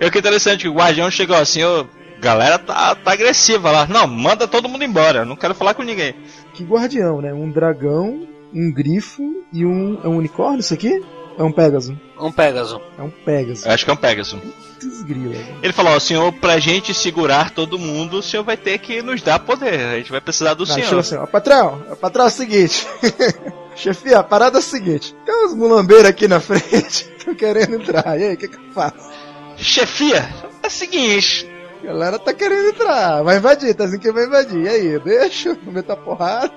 S2: E o que é interessante, que o guardião chegou assim, ô, galera tá, tá agressiva lá. Não, manda todo mundo embora, eu não quero falar com ninguém.
S3: Que guardião, né? Um dragão, um grifo e um. É um unicórnio isso aqui? É um Pégaso.
S4: Um Pégaso.
S3: É um Pégaso.
S2: Eu acho que é um Pegasus.
S3: Desgrila.
S2: Ele falou, ó, senhor, pra gente segurar todo mundo, o senhor vai ter que nos dar poder. A gente vai precisar do
S3: Não,
S2: senhor.
S3: assim, ó, patrão, ó, patrão, é o seguinte. Chefia, a parada é o seguinte. Tem uns mulambeiros aqui na frente, tô querendo entrar. E aí, o que, que eu faço?
S2: Chefia, é o seguinte,
S3: A galera tá querendo entrar, vai invadir, tá dizendo que vai invadir. E aí, deixa, não meter a porrada.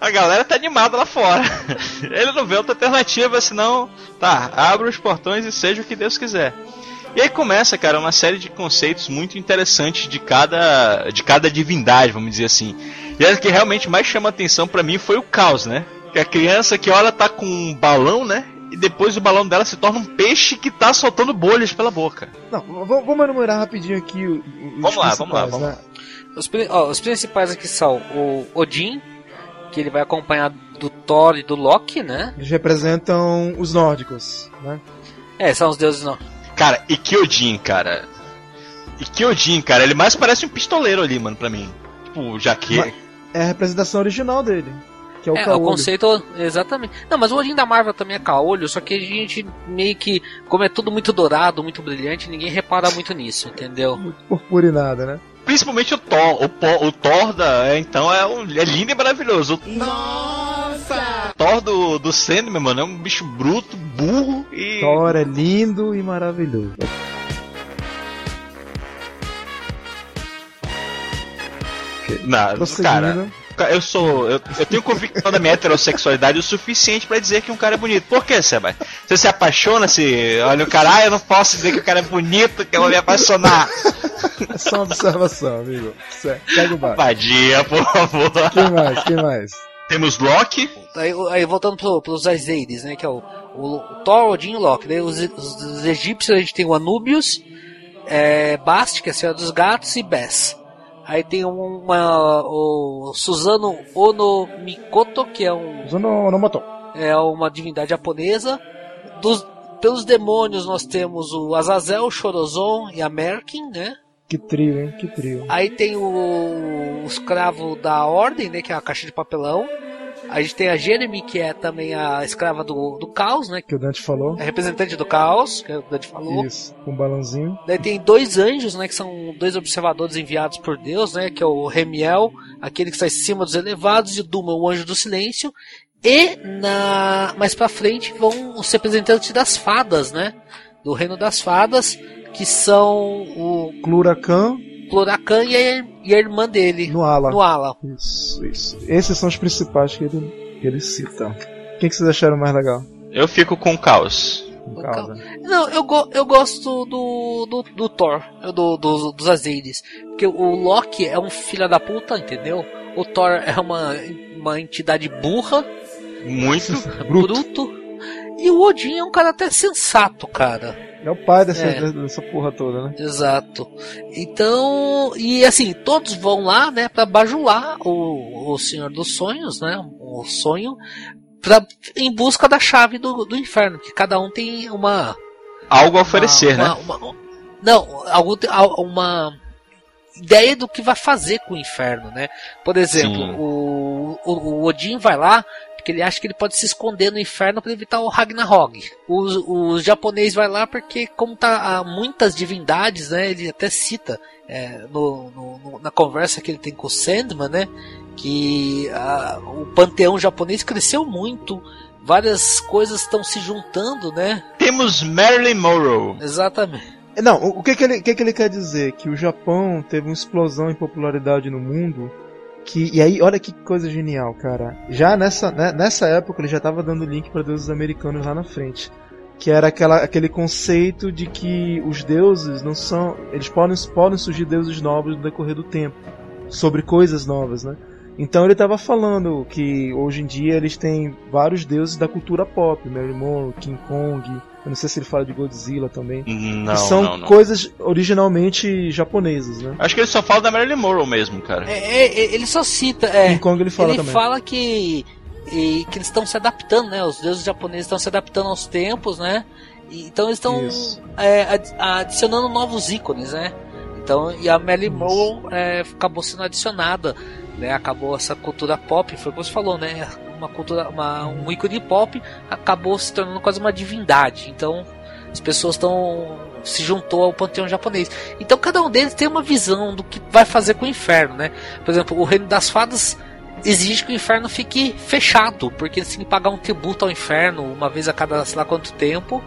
S2: A galera tá animada lá fora. Ele não vê outra alternativa, senão, tá, abre os portões e seja o que Deus quiser. E aí começa, cara, uma série de conceitos muito interessantes de cada, de cada divindade, vamos dizer assim. E a que realmente mais chama atenção pra mim foi o caos, né? Que a criança que olha tá com um balão, né? E depois o balão dela se torna um peixe que tá soltando bolhas pela boca.
S3: Não, vamos enumerar rapidinho aqui o- os
S2: Vamos lá, vamos lá, vamos
S3: né?
S4: Os, ó, os principais aqui são o Odin, que ele vai acompanhar do Thor e do Loki, né?
S3: Eles representam os nórdicos, né?
S4: É, são os deuses não.
S2: Cara, e Kyojin, cara. E Kyojin, cara, ele mais parece um pistoleiro ali, mano, pra mim. Tipo, já que.
S3: É a representação original dele, que é o
S4: É, o
S3: caolho.
S4: conceito, exatamente. Não, mas o Odin da Marvel também é caolho, só que a gente meio que, como é tudo muito dourado, muito brilhante, ninguém repara muito nisso, entendeu?
S3: Muito purpurinada, né?
S2: Principalmente o Thor. O, Po- o Thor da. é, então é, um, é lindo e maravilhoso. O Thor do, do Sandman, mano, é um bicho bruto, burro e.
S3: Thor é lindo e maravilhoso.
S2: Não, cara,
S3: Prosseguindo.
S2: Eu sou. Eu, eu tenho convicção da minha heterossexualidade o suficiente pra dizer que um cara é bonito. Por que, Seba? Você se apaixona se. Olha o cara, ah, eu não posso dizer que o cara é bonito, que eu vou me apaixonar.
S3: É só uma observação, amigo. Segue o barco.
S2: Vadia, por favor.
S3: Quem mais? Quem mais?
S2: Temos Loki.
S4: Aí, aí voltando pro, pros Azides, né, que é o, o, o Thor, Odin e Loki. Daí os, os, os egípcios a gente tem o Anubius, é, Bast, que é a Senhora dos Gatos, e Bess. Aí tem uma, o Suzano Ono Mikoto, que é um
S3: Zono Nomoto.
S4: é uma divindade japonesa. Dos, pelos demônios nós temos o Azazel, o Chorozon e a Merkin, né?
S3: Que trio, hein? Que trio.
S4: Aí tem o, o escravo da ordem, né? Que é a caixa de papelão. A gente tem a Jeremy, que é também a escrava do, do caos, né?
S3: Que o Dante falou.
S4: É representante do caos, que o Dante falou.
S3: Isso, com um balãozinho.
S4: Daí tem dois anjos, né? Que são dois observadores enviados por Deus, né? Que é o Remiel, aquele que está em cima dos elevados, e o Duma, o anjo do silêncio. E na mais pra frente vão os representantes das fadas, né? Do reino das fadas, que são o
S3: Cluracan
S4: Cloracan e a, e a irmã dele,
S3: no ala.
S4: no ala.
S3: Isso, isso. Esses são os principais que ele, que ele cita. Quem que vocês acharam mais legal?
S2: Eu fico com o caos.
S4: O
S3: caso.
S4: Não, eu, go- eu gosto do, do, do Thor, do, do- dos Azides. Porque o Loki é um filho da puta, entendeu? O Thor é uma, uma entidade burra,
S2: Muito.
S3: Bruto.
S4: bruto. E o Odin é um cara até sensato, cara.
S3: É o pai dessa,
S4: É.
S3: dessa porra toda, né?
S4: Exato. Então, e assim, todos vão lá, né, pra bajular o, o Senhor dos Sonhos, né, o sonho, pra, em busca da chave do, do inferno, que cada um tem uma...
S2: Algo a oferecer,
S4: uma,
S2: né?
S4: uma- uma- não, algo, al- uma ideia do que vai fazer com o inferno, né? Por exemplo, o, o, o Odin vai lá porque ele acha que ele pode se esconder no inferno para evitar o Ragnarok. Os, os japoneses vai lá porque como tá há muitas divindades, né? Ele até cita é, no, no- no- na conversa que ele tem com o Sandman, né? Que ah, o panteão japonês cresceu muito. Várias coisas estão se juntando, né?
S2: Temos Marilyn Monroe.
S4: Exatamente.
S3: Não, o que que, ele, o que que ele quer dizer? Que o Japão teve uma explosão em popularidade no mundo. Que, e aí, olha que coisa genial, cara. Já nessa, né, nessa época ele já tava dando link para deuses americanos lá na frente. Que era aquela, aquele conceito de que os deuses não são. Eles podem, podem surgir deuses novos no decorrer do tempo. Sobre coisas novas, né? Então ele estava falando que hoje em dia eles têm vários deuses da cultura pop, Mary Monroe, King Kong, eu não sei se ele fala de Godzilla também.
S2: Não,
S3: que são
S2: não, não.
S3: coisas originalmente japonesas, né?
S2: Acho que ele só fala da Marilyn Monroe mesmo, cara.
S4: É, é, é, ele só cita, é,
S3: King Kong ele fala
S4: ele
S3: também.
S4: fala que e, que eles estão se adaptando, né? Os deuses japoneses estão se adaptando aos tempos, né? E, então eles estão é, adi- adicionando novos ícones, né? Então, e a Marilyn. Monroe é, acabou sendo adicionada, né? Acabou essa cultura pop, foi como você falou, né? Uma cultura, uma, um ícone pop acabou se tornando quase uma divindade. Então, as pessoas estão se juntou ao panteão japonês. Então, cada um deles tem uma visão do que vai fazer com o inferno, né? Por exemplo, o reino das fadas exige que o inferno fique fechado, porque eles têm que pagar um tributo ao inferno uma vez a cada sei lá quanto tempo.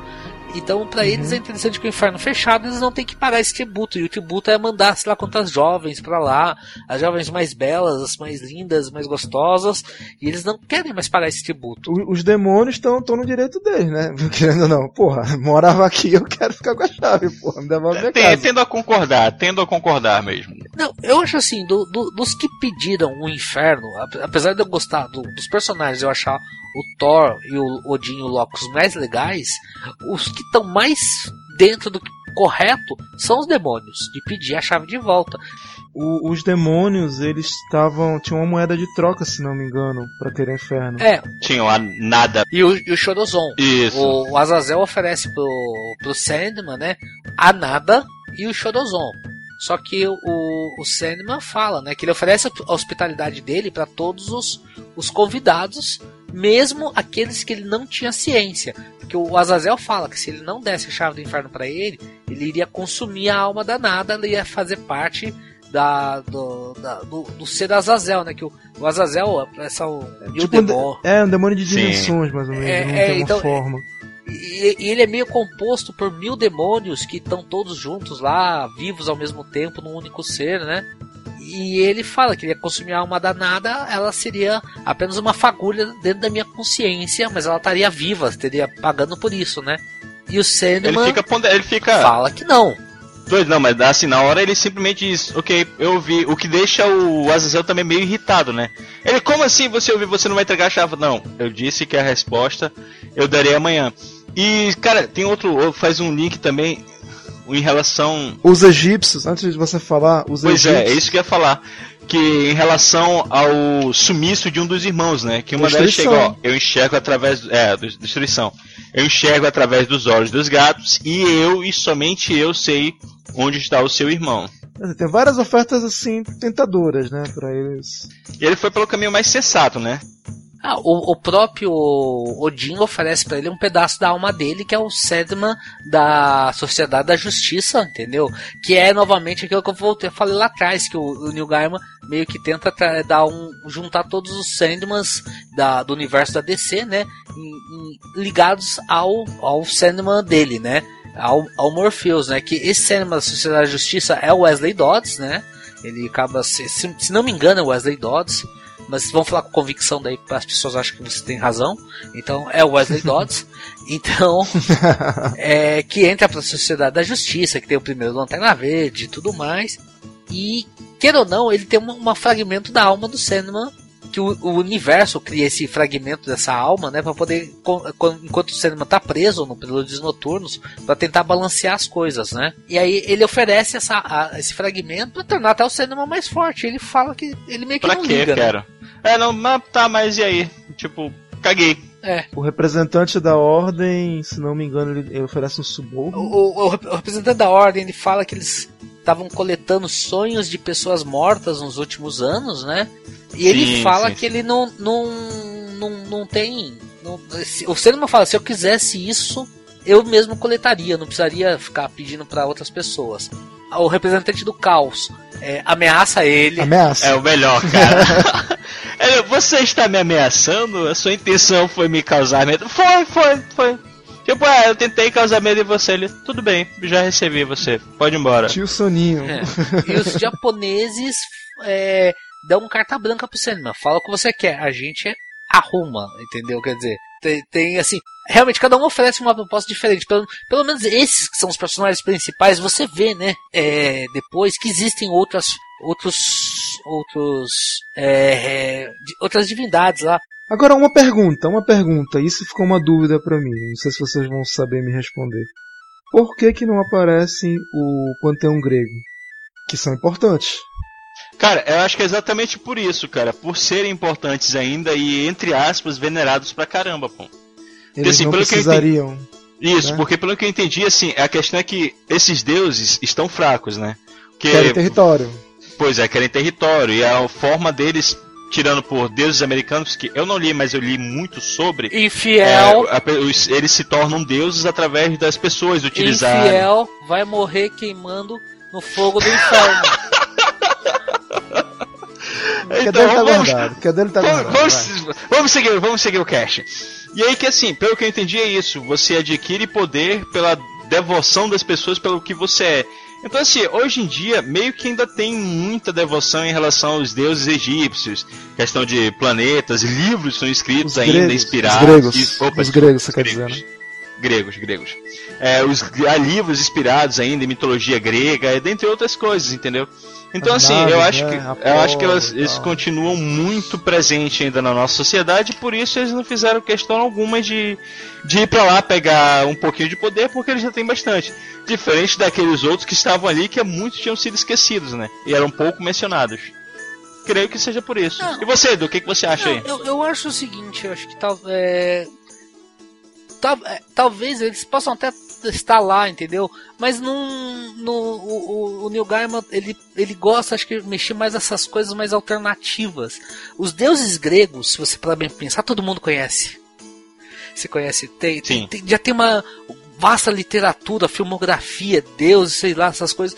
S4: Então, pra eles é interessante que o inferno fechado, eles não têm que pagar esse tributo. E o tributo é mandar, sei lá quantas jovens pra lá, as jovens mais belas, as mais lindas, mais gostosas, e eles não querem mais pagar esse tributo.
S3: O- Os demônios estão no direito deles, né? Querendo ou não. Porra, morava aqui, eu quero ficar com a chave, porra. Me devolve minha
S2: Tem-
S3: casa.
S2: tendo a concordar, tendo a concordar mesmo.
S4: Não, eu acho assim, do- do- dos que pediram o inferno, ap- apesar de eu gostar do- dos personagens, eu achar o Thor e o Odin e o Loki os mais legais, os que estão mais dentro do que correto são os demônios, de pedir a chave de volta.
S3: O- os demônios, eles estavam. Tinham uma moeda de troca, se não me engano, pra ter o inferno.
S4: É,
S2: Tinha lá nada.
S4: e o, e o Chorozon.
S2: Isso.
S4: O, o Azazel oferece pro, pro Sandman, né, a nada e o Chorozon. Só que o, o Sandman fala, né, que ele oferece a hospitalidade dele para todos os, os convidados, mesmo aqueles que ele não tinha ciência. Porque o Azazel fala que se ele não desse a chave do inferno para ele, ele iria consumir a alma danada, ele ia fazer parte da, do, da- do, do ser Azazel, né? Que o, o Azazel, o, e o
S3: Tipo um. É, um demônio de
S2: Sim.
S3: dimensões, mais ou menos.
S4: É,
S3: não
S4: é,
S3: tem uma
S4: então-
S3: forma.
S4: E, e ele é meio composto por mil demônios que estão todos juntos lá, vivos ao mesmo tempo, num único ser, né? E ele fala que ele ia consumir a alma danada, ela seria apenas uma fagulha dentro da minha consciência, mas ela estaria viva, estaria pagando por isso, né? E o
S2: Ele
S4: Sandman
S2: fica, ponde- ele fica
S4: fala que não.
S2: doido, não, mas assim, na hora ele simplesmente diz, ok, eu ouvi, o que deixa o Azazel também meio irritado, né? Ele, como assim você ouviu, você não vai entregar a chave? Não, eu disse que a resposta eu darei amanhã. E, cara, tem outro, faz um link também em relação
S3: Os egípcios, antes de você falar, os
S2: Pois é,
S3: egípcios.
S2: é isso que eu ia falar. Que em relação ao sumiço de um dos irmãos, né? Que uma delas chega, ó, eu enxergo através. É, destruição. Eu enxergo através dos olhos dos gatos e eu e somente eu sei onde está o seu irmão.
S3: Tem várias ofertas assim tentadoras, né, Pra eles.
S2: E ele foi pelo caminho mais sensato, né?
S4: Ah, o, o próprio Odin oferece pra ele um pedaço da alma dele, que é o Sedman da Sociedade da Justiça, entendeu? Que é novamente aquilo que eu voltei, falei lá atrás, que o, o Neil Gaiman meio que tenta dar um, juntar todos os Sandmans da, do universo da DC, né? em- em- ligados ao, ao Sandman dele, né? Ao, ao Morpheus, né? Que esse Sandman da Sociedade da Justiça é o Wesley Dodds, né? Ele acaba, se, se, se não me engano, é o Wesley Dodds mas vamos falar com convicção daí para as pessoas acham que você tem razão. Então é o Wesley Dodds. Então é que entra para a Sociedade da Justiça, que tem o primeiro Lanterna Verde e tudo mais. E queira ou não, ele tem um, um fragmento da alma do Sandman que o, o universo cria esse fragmento dessa alma, né, para poder co- co- enquanto o Sandman tá preso no Prelúdios Noturnos, para tentar balancear as coisas, né? E aí ele oferece essa, a- esse fragmento para tornar até o Sandman mais forte. Ele fala que ele meio que
S2: Pra
S4: não
S2: quê,
S4: liga, né?
S2: É, não, mas tá, mas e aí? Tipo, caguei.
S4: É.
S3: O representante da ordem, se não me engano, ele, ele oferece um suborno.
S4: o- o o representante da ordem ele fala que eles estavam coletando sonhos de pessoas mortas nos últimos anos, né? E ele
S2: Sim,
S4: fala
S2: sim,
S4: que ele não não, não, não tem. Não, se- o fala: se eu quisesse isso, eu mesmo coletaria, não precisaria ficar pedindo para outras pessoas. O representante do caos é, ameaça ele.
S3: Ameaça.
S2: É o melhor, cara. É, Você está me ameaçando? A sua intenção foi me causar medo? Foi, foi, foi. Tipo, ah, eu tentei causar medo em você. Ele, tudo bem, já recebi você. Pode ir embora.
S3: Tio Soninho.
S4: É. E os japoneses é, dão carta branca pro Sandman. Fala o que você quer. A gente arruma, entendeu? Quer dizer, tem, tem, assim. Realmente, cada um oferece uma proposta diferente. Pelo, pelo menos esses que são os personagens principais, você vê, né? é, depois que existem outras. Outros. Outros. é, é, outras divindades lá.
S3: Agora, uma pergunta, uma pergunta. Isso ficou uma dúvida pra mim. Não sei se vocês vão saber me responder. Por que que não aparecem o panteão grego? Que são importantes.
S2: Cara, eu acho que é exatamente por isso, cara. Por serem importantes ainda e, entre aspas, venerados pra caramba, pô.
S3: Eles
S2: assim,
S3: não
S2: pelo que eu
S3: precisariam.
S2: Isso,
S3: Né?
S2: porque pelo que eu entendi, assim, a questão é que esses deuses estão fracos, né? Porque,
S3: Querem território.
S2: pois é, querem território. E a forma deles, tirando por deuses americanos, que eu não li, mas eu li muito sobre.
S4: Infiel.
S2: é, eles se tornam deuses através das pessoas utilizarem.
S4: Infiel vai morrer queimando no fogo do inferno.
S3: Quer
S2: Então,
S3: tá
S2: vamos-
S3: guardado. Quer dele tá
S2: Vamos,
S3: guardado.
S2: vamos, vamos seguir, vamos seguir o cast. E aí que assim, pelo que eu entendi é isso, você adquire poder pela devoção das pessoas pelo que você é. Então assim, hoje em dia meio que ainda tem muita devoção em relação aos deuses egípcios, questão de planetas, livros são escritos
S3: Os
S2: ainda
S3: gregos,
S2: inspirados.
S3: os gregos,
S2: Isso, opa,
S3: os gregos, você quer
S2: gregos.
S3: dizer, né?
S2: Gregos, gregos. É, os, há livros inspirados ainda em mitologia grega, dentre outras coisas, entendeu? Então,
S3: As
S2: assim, eu acho
S3: né,
S2: que, eu acho que elas, eles
S3: tal.
S2: continuam muito presentes ainda na nossa sociedade, por isso eles não fizeram questão alguma de, de ir pra lá pegar um pouquinho de poder, porque eles já têm bastante. Diferente daqueles outros que estavam ali, que muitos tinham sido esquecidos, né? E eram pouco mencionados. Creio que seja por isso.
S4: Não.
S2: E você, Edu, o que, que você acha aí?
S4: Não, eu, eu acho o seguinte, eu acho que tal, é, tal- é, talvez eles possam até estar lá, entendeu? Mas não, no, o, o- Neil Gaiman ele, ele gosta, acho que mexer mais nessas coisas mais alternativas. Os deuses gregos, se você parar bem pensar, todo mundo conhece. Você conhece? Tem, tem- tem- já tem uma vasta literatura, filmografia, deuses, sei lá, essas coisas.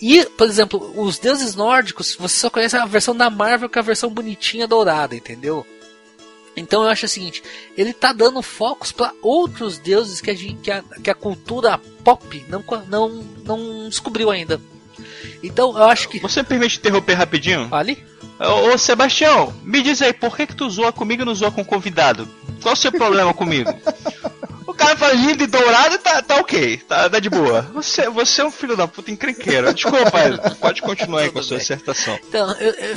S4: E, por exemplo, os deuses nórdicos, você só conhece a versão da Marvel, que é a versão bonitinha dourada, entendeu? Então eu acho o seguinte, ele tá dando focos para outros deuses que a, gente, que, a, que a cultura pop não, não, não descobriu ainda. Então eu acho que.
S2: Você me permite interromper rapidinho?
S4: Fale?
S2: Ô, ô, Sebastião, me diz aí, por que que tu zoa comigo e não zoa com o convidado? Qual o seu problema comigo? O cara fala lindo e dourado e tá, tá ok, tá, tá de boa. Você, você é um filho da puta encrenqueiro. Desculpa, pode continuar aí com a sua dissertação.
S4: Então, eu, eu,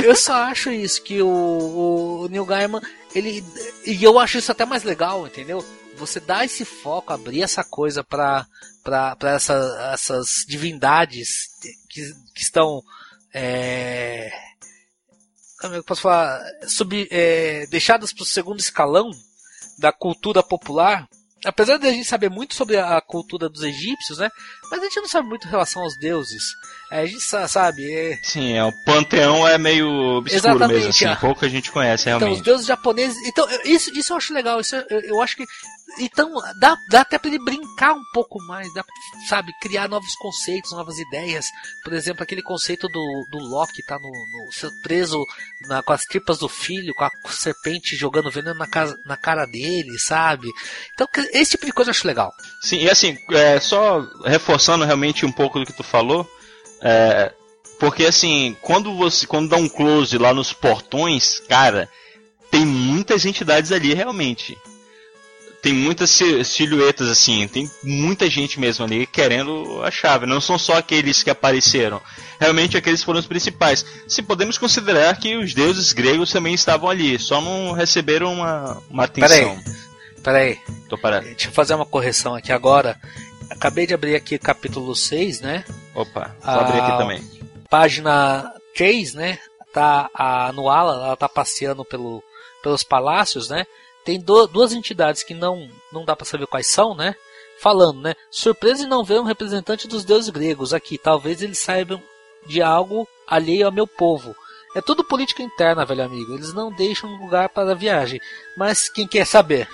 S4: eu só acho isso, que o, o Neil Gaiman, ele. E eu acho isso até mais legal, entendeu? Você dá esse foco, abrir essa coisa pra, pra, pra essa, essas divindades que, que estão. É, como é eu posso falar? Sub, é, deixadas pro segundo escalão da cultura popular. Apesar de a gente saber muito sobre a cultura dos egípcios, né? Mas a gente não sabe muito em relação aos deuses. É, a gente sa- sabe, é,
S2: Sim, é, o panteão é meio obscuro
S4: Exatamente,
S2: mesmo, assim,
S4: é.
S2: pouco a gente conhece
S4: Então, os
S2: realmente.
S4: deuses japoneses. Então, isso, isso eu acho legal. Isso eu, eu acho que. Então, dá, dá até pra ele brincar um pouco mais, dá sabe, criar novos conceitos, novas ideias. Por exemplo, aquele conceito do, do Loki tá no, no- preso na- com as tripas do filho, com a serpente jogando veneno na, casa, na cara dele, sabe? Então, esse tipo de coisa eu acho legal.
S2: Sim, e assim, é, só reforçando realmente um pouco do que tu falou, é, porque assim, quando você quando dá um close lá nos portões, cara, tem muitas entidades ali realmente. Tem muitas si- silhuetas assim, tem muita gente mesmo ali querendo a chave. Não são só aqueles que apareceram. Realmente aqueles foram os principais. Se podemos considerar que os deuses gregos também estavam ali, só não receberam uma, uma atenção.
S4: Pera aí,
S2: Tô parado.
S4: deixa eu fazer uma correção aqui agora. Acabei de abrir aqui capítulo 6, né?
S2: Opa, vou abrir aqui
S4: Ah,
S2: também.
S4: Página 3, né? Tá a Nuala, ela tá passeando pelo, pelos palácios, né? Tem do- duas entidades que não não dá pra saber quais são, né? Falando, né? Surpresa em não ver um representante dos deuses gregos aqui. Talvez eles saibam de algo alheio ao meu povo. É tudo política interna, velho amigo. Eles não deixam lugar para a viagem. Mas quem quer saber?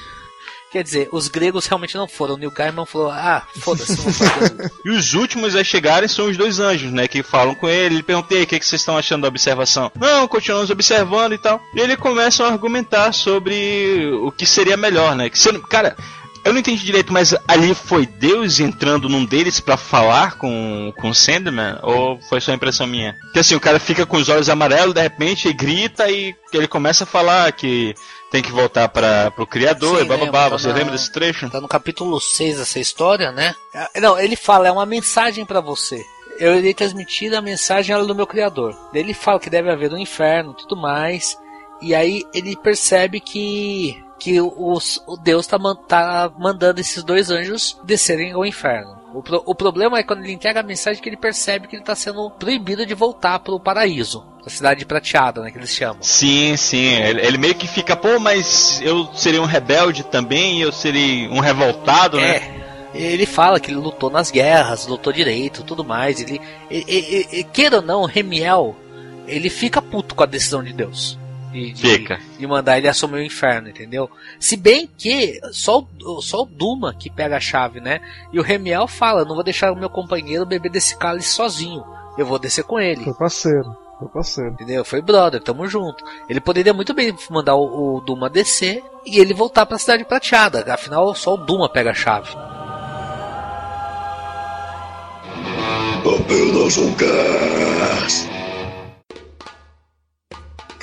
S4: Quer dizer, os gregos realmente não foram. O Neil Gaiman falou: ah, foda-se.
S2: E os últimos a chegarem são os dois anjos, né? Que falam com ele. Ele pergunta: "E aí, o que, que vocês estão achando da observação? Não, continuamos observando e tal. E ele começa a argumentar sobre o que seria melhor, né? Que cara, eu não entendi direito, mas ali foi Deus entrando num deles pra falar com, com o Sandman? Ou foi só impressão minha? Que assim, o cara fica com os olhos amarelos, de repente, e grita e ele começa a falar que tem que voltar para pro Criador
S4: Sim,
S2: e bababá.
S4: lembro, tá
S2: Você
S4: na-
S2: lembra desse trecho?
S4: Tá no capítulo 6 essa história, né? É, Não, ele fala, é uma mensagem pra você. Eu irei transmitir a mensagem ela do meu criador. Ele fala que deve haver um inferno e tudo mais. E aí ele percebe que que os, o Deus tá, tá mandando esses dois anjos descerem ao inferno. O, pro- o problema é quando ele entrega a mensagem que ele percebe que ele tá sendo proibido de voltar pro paraíso. A cidade prateada, né, que eles chamam.
S2: Sim, sim. Ele, ele meio que fica, pô, mas eu seria um rebelde também, eu seria um revoltado, né?
S4: É. Ele fala que ele lutou nas guerras, lutou direito, tudo mais. Ele, ele- ele- ele- queira ou não, Remiel, ele fica puto com a decisão de Deus. De, de-
S2: Fica.
S4: de mandar ele assumir o inferno, entendeu? Se bem que só o, só o Duma que pega a chave, né? E o Remiel fala: não vou deixar o meu companheiro beber desse cálice sozinho. Eu vou descer com ele.
S3: Foi parceiro. Foi parceiro.
S4: Entendeu? Foi brother, tamo junto. Ele poderia muito bem mandar o, o Duma descer e ele voltar pra cidade prateada. Afinal, só o Duma pega a chave.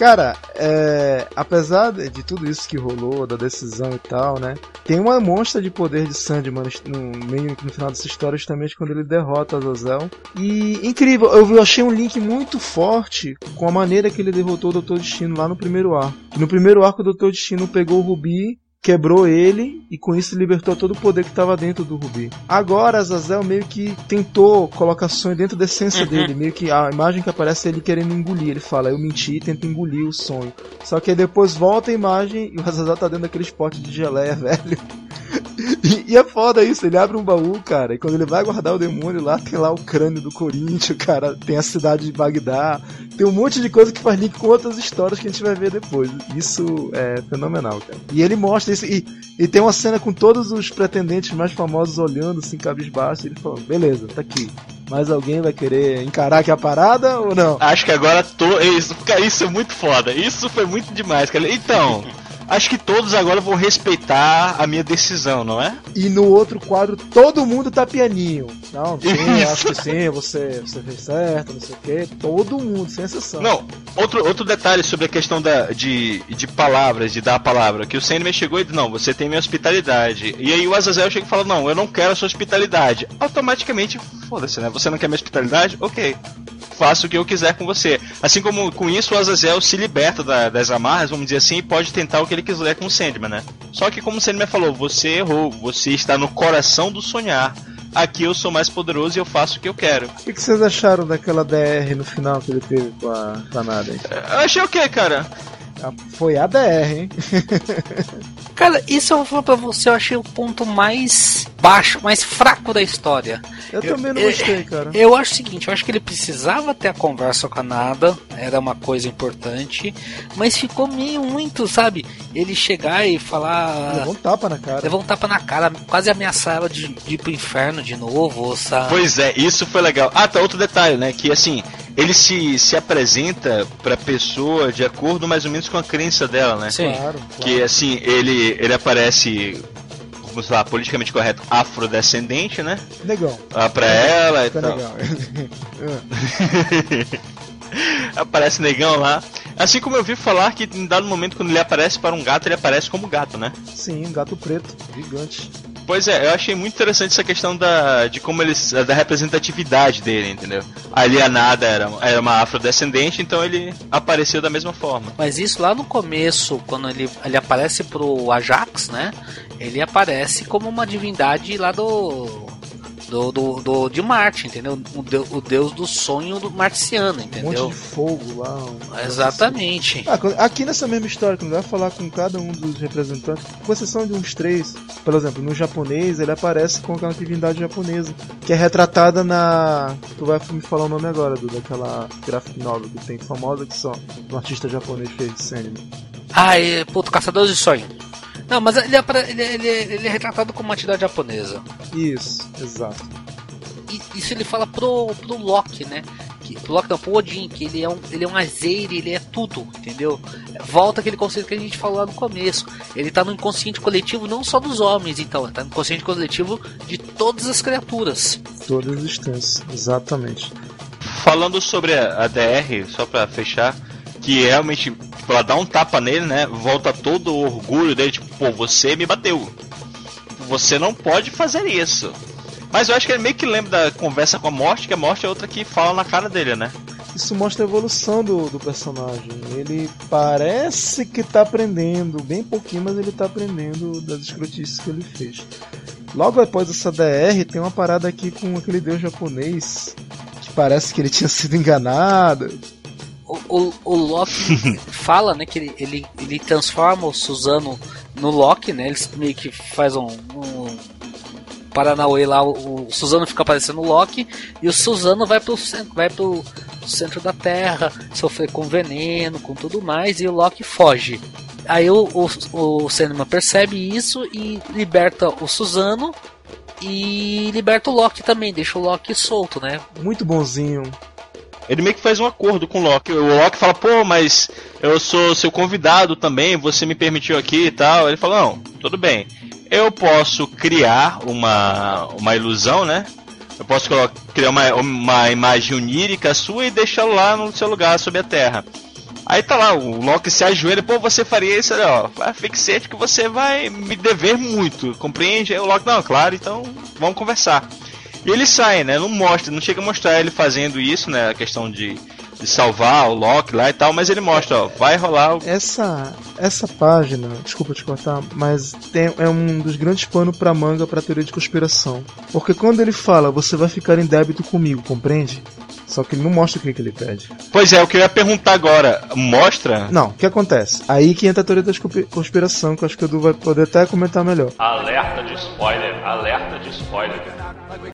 S3: Cara, é, apesar de tudo isso que rolou, da decisão e tal, né? Tem uma monstra de poder de Sandman no meio no final dessa história, justamente quando ele derrota Azazel. E incrível, eu, achei um link muito forte com a maneira que ele derrotou o Doutor Destino lá no primeiro arco. No primeiro arco, o Doutor Destino pegou o Rubi quebrou ele e com isso libertou todo o poder que estava dentro do Rubi. Agora Azazel meio que tentou colocar sonho dentro da essência dele, meio que a imagem que aparece é ele querendo engolir. Ele fala, eu menti e tento engolir o sonho. Só que aí depois volta a imagem e o Azazel tá dentro daqueles potes de geleia, velho. E, e é foda isso, ele abre um baú, cara, e quando ele vai guardar o demônio lá, tem lá o crânio do Corinthians, cara, tem a cidade de Bagdá, tem um monte de coisa que faz link com outras histórias que a gente vai ver depois. Isso é fenomenal, cara. E ele mostra isso, e, e tem uma cena com todos os pretendentes mais famosos olhando assim, cabisbaixo, e ele falando, beleza, tá aqui. Mas alguém vai querer encarar aqui a parada ou não?
S2: Acho que agora tô. Isso, cara, isso é muito foda. Isso foi muito demais, cara. Então, acho que todos agora vão respeitar a minha decisão, não é?
S3: E no outro quadro, todo mundo tá pianinho. Não, sim, acho que sim, você, você fez certo, não sei o quê. Todo mundo, sem exceção.
S2: Não, outro, outro detalhe sobre a questão da, de, de palavras, de dar a palavra, que o Sandman chegou e disse, não, você tem minha hospitalidade. E aí o Azazel chega e fala, não, eu não quero a sua hospitalidade. Automaticamente, foda-se, né? Você não quer minha hospitalidade? Ok. Faço o que eu quiser com você. Assim como com isso o Azazel se liberta da- das amarras, vamos dizer assim, e pode tentar o que ele quiser com o Sandman, né? Só que como o Sandman falou, você errou, você está no coração do sonhar. Aqui eu sou mais poderoso e eu faço o que eu quero.
S3: O que, que vocês acharam daquela DR no final que ele teve com a Sanada? hein?
S2: Eu achei o que, cara?
S3: Ah, Foi a DR, hein?
S4: Cara, isso eu vou falar pra você, eu achei o ponto mais baixo, mais fraco da história.
S3: Eu,
S4: Eu-
S3: também não
S4: eu-
S3: gostei, cara.
S4: Eu acho o seguinte, eu acho que ele precisava ter a conversa com a Nada, era uma coisa importante, mas ficou meio muito, sabe? Ele chegar e falar.
S3: Levou um tapa na cara.
S4: Levar um tapa na cara, quase ameaçar ela de, de ir pro inferno de novo, sabe?
S2: Pois é, isso foi legal. Ah, tá, outro detalhe, né? Que assim, ele se, se apresenta pra pessoa de acordo mais ou menos com a crença dela, né?
S4: Sim.
S3: Claro,
S2: Que assim, ele, ele aparece, vamos lá, politicamente correto, afrodescendente, né?
S3: Negão.
S2: Ah, pra ela e tal.
S3: legal.
S2: Aparece negão lá. Assim como eu vi falar que em dado momento quando ele aparece para um gato, ele aparece como gato, né?
S3: Sim, um gato preto, gigante.
S2: Pois é, eu achei muito interessante essa questão da, de como eles. da representatividade dele, entendeu? A alienada era, era uma afrodescendente, então ele apareceu da mesma forma.
S4: Mas isso lá no começo, quando ele, ele aparece pro Ajax, né? Ele aparece como uma divindade lá do. Do, do, do- de Marte, entendeu? O deus, o deus do sonho do marciano,
S3: Um monte
S4: entendeu?
S3: de fogo lá. um assim.
S4: Exatamente.
S3: Ah, aqui nessa mesma história, quando vai falar com cada um dos representantes, com exceção de uns três, por exemplo, no japonês ele aparece com aquela divindade japonesa, que é retratada na. Tu vai me falar o nome agora, do, daquela graphic novel que tem famosa que só um artista japonês fez de Sandman.
S4: Ah, é, puto, caçador de sonho. Não, mas ele, apare- ele, ele, ele é retratado como uma entidade japonesa.
S3: Isso, exato.
S4: E isso ele fala pro, pro Loki, né? Que, pro Loki não, pro Odin, que ele é um, ele é um azeire, ele é tudo, entendeu? Volta aquele conceito que a gente falou lá no começo. Ele tá no inconsciente coletivo não só dos homens, então, ele tá no inconsciente coletivo de todas as criaturas.
S3: Toda a existência, exatamente.
S2: Falando sobre a, a DR, só pra fechar, que realmente, tipo, ela dá um tapa nele, né? Volta todo o orgulho dele, tipo, pô, você me bateu. Você não pode fazer isso. Mas eu acho que ele meio que lembra da conversa com a morte, que a morte é outra que fala na cara dele, né?
S3: Isso mostra a evolução do, do personagem. Ele parece que tá aprendendo, bem pouquinho, mas ele tá aprendendo das escrotices que ele fez. Logo após essa DR, tem uma parada aqui com aquele deus japonês, que parece que ele tinha sido enganado.
S4: O, o, o Loki fala, né, que ele, ele, ele transforma o Suzano no Loki, né? Eles meio que faz um, um Paranauê lá, o, o Suzano fica parecendo o Loki e o Suzano vai pro centro, vai pro centro da Terra, sofrer com veneno, com tudo mais, e o Loki foge. Aí o, o, o Sandman percebe isso e liberta o Suzano e liberta o Loki também, deixa o Loki solto, né?
S3: Muito bonzinho.
S2: Ele meio que faz um acordo com o Loki. O Loki fala, pô, mas eu sou seu convidado também, você me permitiu aqui e tal. Ele fala, não, tudo bem. Eu posso criar uma, uma ilusão, né? Eu posso criar uma, uma imagem onírica sua e deixá-lo lá no seu lugar, sob a terra. Aí tá lá, o Loki se ajoelha, pô, você faria isso, olha, ó, fique ciente que você vai me dever muito, compreende? Aí o Loki, não, claro, então vamos conversar. E ele sai, né? Não mostra, não chega a mostrar ele fazendo isso, né? A questão de, de salvar o Loki lá e tal, mas ele mostra, ó, vai rolar o.
S3: Essa essa página, desculpa te cortar, mas tem, é um dos grandes panos pra manga pra teoria de conspiração. Porque quando ele fala, você vai ficar em débito comigo, compreende? Só que ele não mostra o que, que ele pede.
S2: Pois é, o que eu ia perguntar agora, mostra?
S3: Não, o que acontece? Aí que entra a teoria da conspi- conspiração, que eu acho que o Edu vai poder até comentar melhor.
S1: Alerta de spoiler, alerta de spoiler.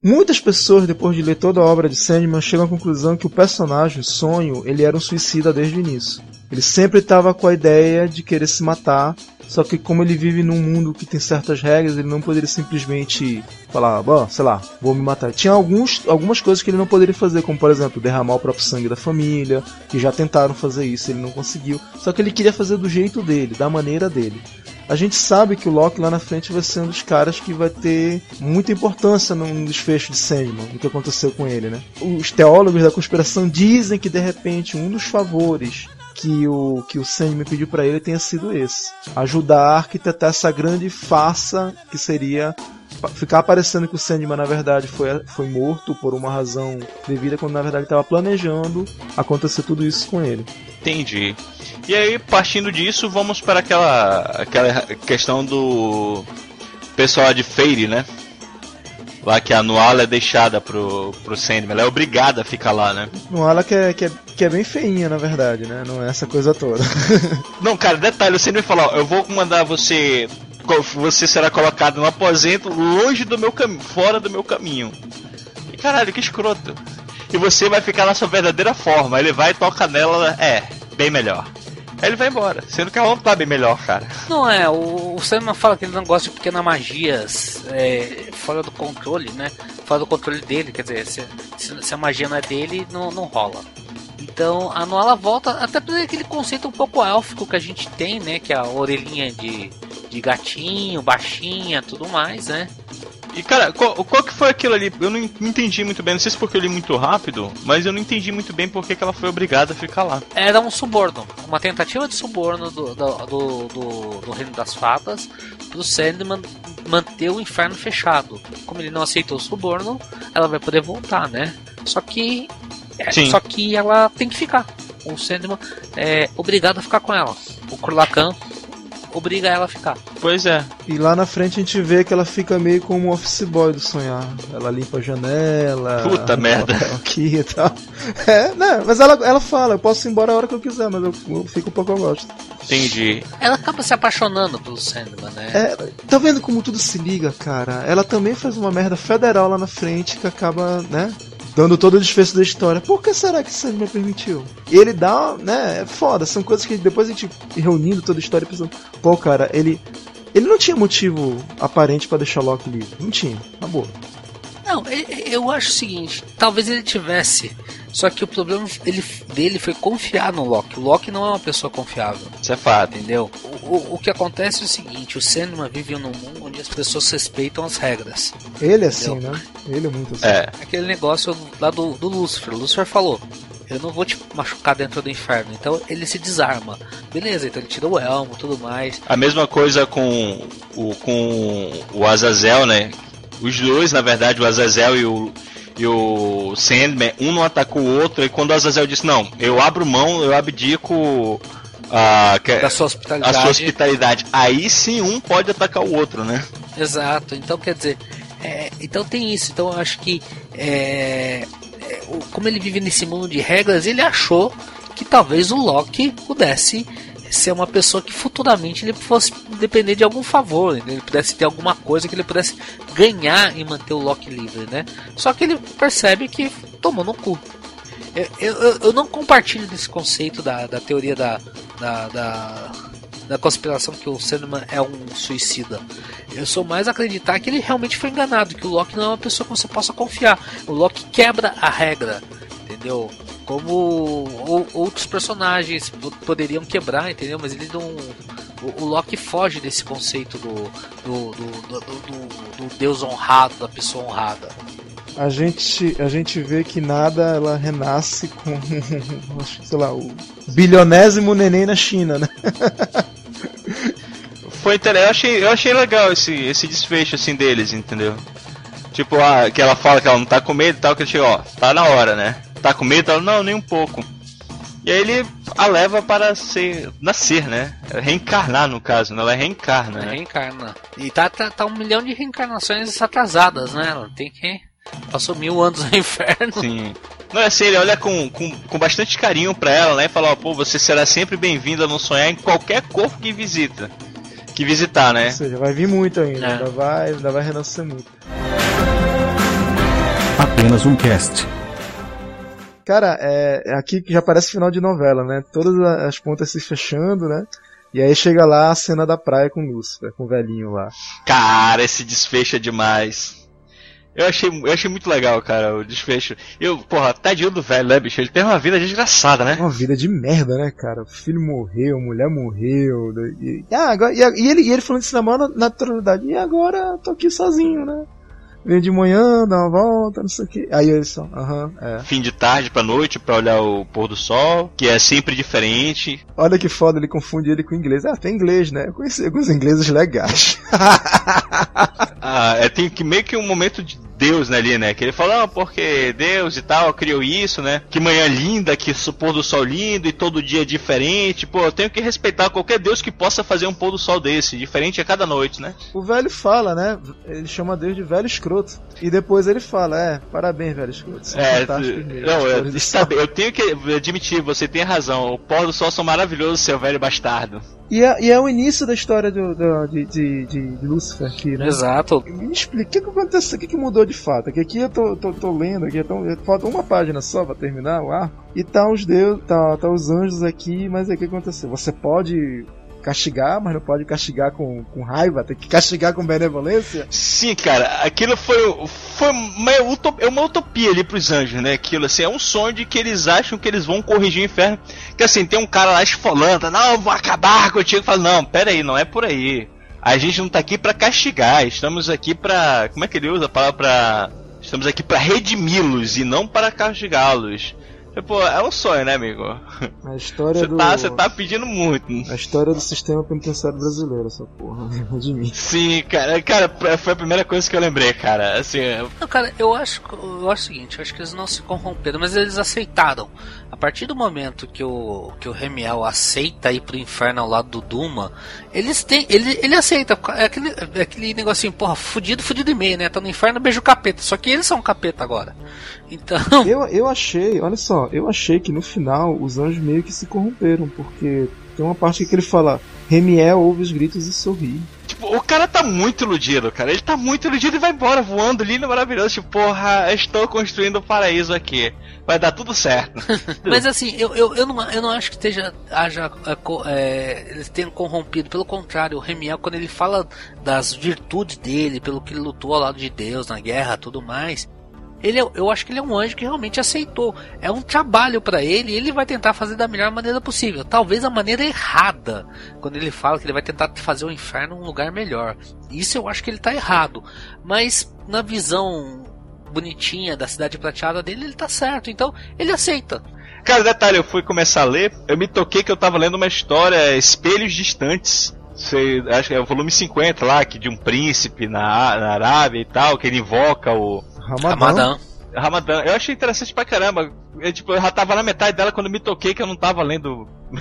S3: Muitas pessoas, depois de ler toda a obra de Sandman, chegam à conclusão que o personagem, Sonho, ele era um suicida desde o início. Ele sempre estava com a ideia de querer se matar, só que como ele vive num mundo que tem certas regras, ele não poderia simplesmente falar, bom, sei lá, vou me matar. Tinha alguns, algumas coisas que ele não poderia fazer, como por exemplo, derramar o próprio sangue da família, que já tentaram fazer isso, ele não conseguiu. Só que ele queria fazer do jeito dele, da maneira dele. A gente sabe que o Loki lá na frente vai ser um dos caras que vai ter muita importância no desfecho de Sandman, do que aconteceu com ele, né? Os teólogos da conspiração dizem que de repente um dos favores que o que o Sandman pediu pra ele tenha sido esse: ajudar a arquitetar essa grande farsa que seria ficar parecendo que o Sandman na verdade foi, foi morto por uma razão devida quando na verdade estava planejando acontecer tudo isso com ele.
S2: Entendi. E aí, partindo disso, vamos para aquela, aquela questão do pessoal de Fade, né? Lá que a Nuala é deixada pro, pro Sandman, ela é obrigada a ficar lá, né?
S3: Não, ela que é, que, é, que é bem feinha, na verdade, né? Não é essa coisa toda.
S2: Não, cara, detalhe, o Sandman fala, ó, eu vou mandar você. Você será colocado no aposento longe do meu caminho, fora do meu caminho. E caralho, que escroto. E você vai ficar na sua verdadeira forma. Ele vai e toca nela, é, bem melhor. Aí ele vai embora, sendo que ela não tá bem melhor, cara.
S4: Não é, o, o Sandman fala que ele não gosta de pequenas magias é, fora do controle, né? Fora do controle dele, quer dizer, se, se- se a magia não é dele, não, não rola. Então a Noala volta até por aquele conceito um pouco élfico que a gente tem, né? Que é a orelhinha de, de gatinho, baixinha, tudo mais, né?
S2: E cara, qual, qual que foi aquilo ali? Eu não en- não entendi muito bem, não sei se porque eu li muito rápido, mas eu não entendi muito bem porque que ela foi obrigada a ficar lá.
S4: Era um suborno, uma tentativa de suborno do, do, do, do- do Reino das Fadas pro Sandman manter o inferno fechado. Como ele não aceitou o suborno, ela vai poder voltar, né? Só que. É,
S2: Sim.
S4: Só que ela tem que ficar. O Sandman é obrigado a ficar com ela. O Kurlakan obriga ela a ficar.
S2: Pois é.
S3: E lá na frente a gente vê que ela fica meio como um office boy do sonhar. Ela limpa a janela.
S2: Puta merda.
S3: Aqui e tal. É, né? Mas ela, ela fala, eu posso ir embora a hora que eu quiser, mas eu, eu fico um pouco eu gosto.
S2: Entendi.
S4: Ela acaba se apaixonando pelo Sandman, né?
S3: É, tá vendo como tudo se liga, cara? Ela também faz uma merda federal lá na frente que acaba, né? Dando todo o desfecho da história. Por que será que Sandman permitiu? E ele dá, né? É foda. São coisas que depois a gente reunindo toda a história pensando, pô, cara, ele. Ele não tinha motivo aparente pra deixar Loki livre. Não tinha, na boa.
S4: Não, eu acho o seguinte, talvez ele tivesse, só que o problema ele, dele foi confiar no Loki. O Loki não é uma pessoa confiável,
S2: Isso é fato.
S4: entendeu? O, o- o que acontece é o seguinte, o Sandman vive num mundo onde as pessoas respeitam as regras.
S3: Ele é assim, né? Ele é muito assim.
S2: É.
S4: Aquele negócio lá do, do Lúcifer. O Lúcifer falou, eu não vou te machucar dentro do inferno. Então ele se desarma. Beleza, então ele tira o elmo tudo mais.
S2: A mesma coisa com o, com o Azazel, né? Os dois, na verdade, o Azazel e o, e o Sandman, um não atacou o outro, e quando o Azazel disse, não, eu abro mão, eu abdico a, que-
S4: Da sua
S2: a
S4: hospitalidade.
S2: sua hospitalidade. Aí sim um pode atacar o outro, né?
S4: Exato, então quer dizer, é, então tem isso, então eu acho que é, é, como ele vive nesse mundo de regras, ele achou que talvez o Loki pudesse ser uma pessoa que futuramente ele fosse depender de algum favor, né? ele pudesse ter alguma coisa que ele pudesse ganhar em manter o Loki livre, né? Só que ele percebe que tomou no cu. Eu, eu, eu não compartilho desse conceito da, da teoria da, da, da, da conspiração que o Sandman é um suicida. Eu sou mais acreditar que ele realmente foi enganado, que o Loki não é uma pessoa que você possa confiar. O Loki quebra a regra, entendeu? Como ou- outros personagens po- poderiam quebrar, entendeu? Mas ele não. O, o Loki foge desse conceito do do, do, do, do- do Deus honrado, da pessoa honrada.
S3: A gente, a gente vê que nada ela renasce com, sei lá, o bilionésimo neném na China, né?
S2: Foi eu achei, eu achei legal esse, esse desfecho assim deles, entendeu? Tipo, ah, que ela fala que ela não tá com medo e tal, que ele chega, ó, tá na hora, né? Tá com medo? Ela, não, nem um pouco. E aí ele a leva para ser, nascer, né? Reencarnar, no caso, né? Ela reencarna, né?
S4: Reencarna. E tá, tá, tá um milhão de reencarnações atrasadas, né? Ela Tem que. Passou mil anos no inferno.
S2: Sim. Não, é assim, ele olha com, com, com bastante carinho pra ela, né? E fala, ó, pô, você será sempre bem-vinda a não sonhar em qualquer corpo que visita. Que visitar, né?
S3: Ou seja, vai vir muito ainda,
S4: É.
S3: ainda, vai, ainda vai renascer muito.
S5: Apenas um cast.
S3: Cara, é, é aqui que já parece final de novela, né? Todas as pontas se fechando, né? E aí chega lá a cena da praia com o Lúcifer, com o velhinho lá.
S2: Cara, esse desfecho é demais. Eu achei, eu achei muito legal, cara, o desfecho. Eu, porra, tadinho do velho, né, bicho? Ele teve uma vida desgraçada, né?
S3: Uma vida de merda, né, cara? O filho morreu, a mulher morreu. né? E, ah, agora, e, e ele, e ele falando isso na maior naturalidade. E agora tô aqui sozinho, né? Vem de manhã, dá uma volta, não sei o que. Aí eles só, aham, é.
S2: Fim de tarde pra noite pra olhar o pôr do sol, que é sempre diferente.
S3: Olha que foda, ele confunde ele com inglês. Ah, tem inglês, né? Eu conheci alguns ingleses legais.
S2: Ah, é, tem que meio que um momento de Deus né, ali, né? Que ele fala, ah, porque Deus e tal criou isso, né? Que manhã linda, que o pôr do sol lindo e todo dia diferente. Pô, eu tenho que respeitar qualquer Deus que possa fazer um pôr do sol desse, diferente a cada noite, né?
S3: O velho fala, né? Ele chama Deus de velho escroto. E depois ele fala, é, parabéns, velho escroto. São
S2: É,
S3: mesmo,
S2: não,
S3: as
S2: eu,
S3: cores do
S2: está
S3: sol."
S2: bem, eu tenho que admitir, você tem razão. O pôr do sol são maravilhosos, seu velho bastardo.
S3: E é, e é o início da história do, do- de, de, de, de Lúcifer aqui, né?
S4: Exato.
S3: Me explica, o que, que aconteceu? O que, que mudou de fato? Que aqui eu tô, tô, tô lendo, aqui então, falta uma página só pra terminar o arco. E tá os deus, tá, tá os anjos aqui, mas aí o que aconteceu? Você pode castigar, mas não pode castigar com, com raiva, tem que castigar com benevolência?
S2: Sim, cara, aquilo foi, foi uma, utop- é uma utopia ali pros anjos, né? Aquilo assim, é um sonho de que eles acham que eles vão corrigir o inferno. Que assim, tem um cara lá esfolando, não, vou acabar contigo. Fala, não, pera aí, não é por aí. A gente não tá aqui pra castigar, estamos aqui pra. Como é que ele usa a palavra pra. Estamos aqui pra redimi-los e não para castigá-los. Pô, é um sonho, né, amigo?
S3: A história
S2: Você
S3: do.
S2: tá, você tá pedindo muito.
S3: A história do sistema penitenciário brasileiro, essa porra. De mim.
S2: Sim, cara, cara, foi a primeira coisa que eu lembrei, cara. Assim,
S4: Não, cara, eu acho, eu acho o seguinte, eu acho que eles não se corromperam, mas eles aceitaram. A partir do momento que o, que o Remiel aceita ir pro inferno ao lado do Duma, eles têm. Ele, ele aceita. É aquele, é aquele negocinho, porra, fudido, fudido e meio, né? Tá no inferno, beijo o capeta. Só que eles são capeta agora. Então.
S3: Eu, eu achei, olha só, eu achei que no final os anjos meio que se corromperam, porque tem uma parte que ele fala: Remiel ouve os gritos e sorri.
S2: Tipo, o cara tá muito iludido, cara. Ele tá muito iludido e vai embora voando lindo, maravilhoso. Tipo, porra, estou construindo um paraíso aqui. Vai dar tudo certo.
S4: Mas assim, eu, eu, eu, não, eu não acho que esteja, haja, é, co- é, eles tenham corrompido. Pelo contrário, o Remiel, quando ele fala das virtudes dele, pelo que ele lutou ao lado de Deus na guerra tudo mais, ele é- eu acho que ele é um anjo que realmente aceitou. É um trabalho pra ele e ele vai tentar fazer da melhor maneira possível. Talvez a maneira errada, quando ele fala que ele vai tentar fazer o inferno um lugar melhor. Isso eu acho que ele tá errado. Mas na visão bonitinha da cidade prateada dele, ele tá certo. Então ele aceita.
S2: Cara, detalhe, eu fui começar a ler, eu me toquei que eu tava lendo uma história Espelhos Distantes. Sei, acho que é o volume 50 lá, que de um príncipe na, na Arábia e tal, que ele invoca o
S3: Ramadã.
S4: Ramadã.
S2: Ramadã. Eu achei interessante pra caramba. Eu, tipo, eu já tava na metade dela quando me toquei que eu não tava lendo.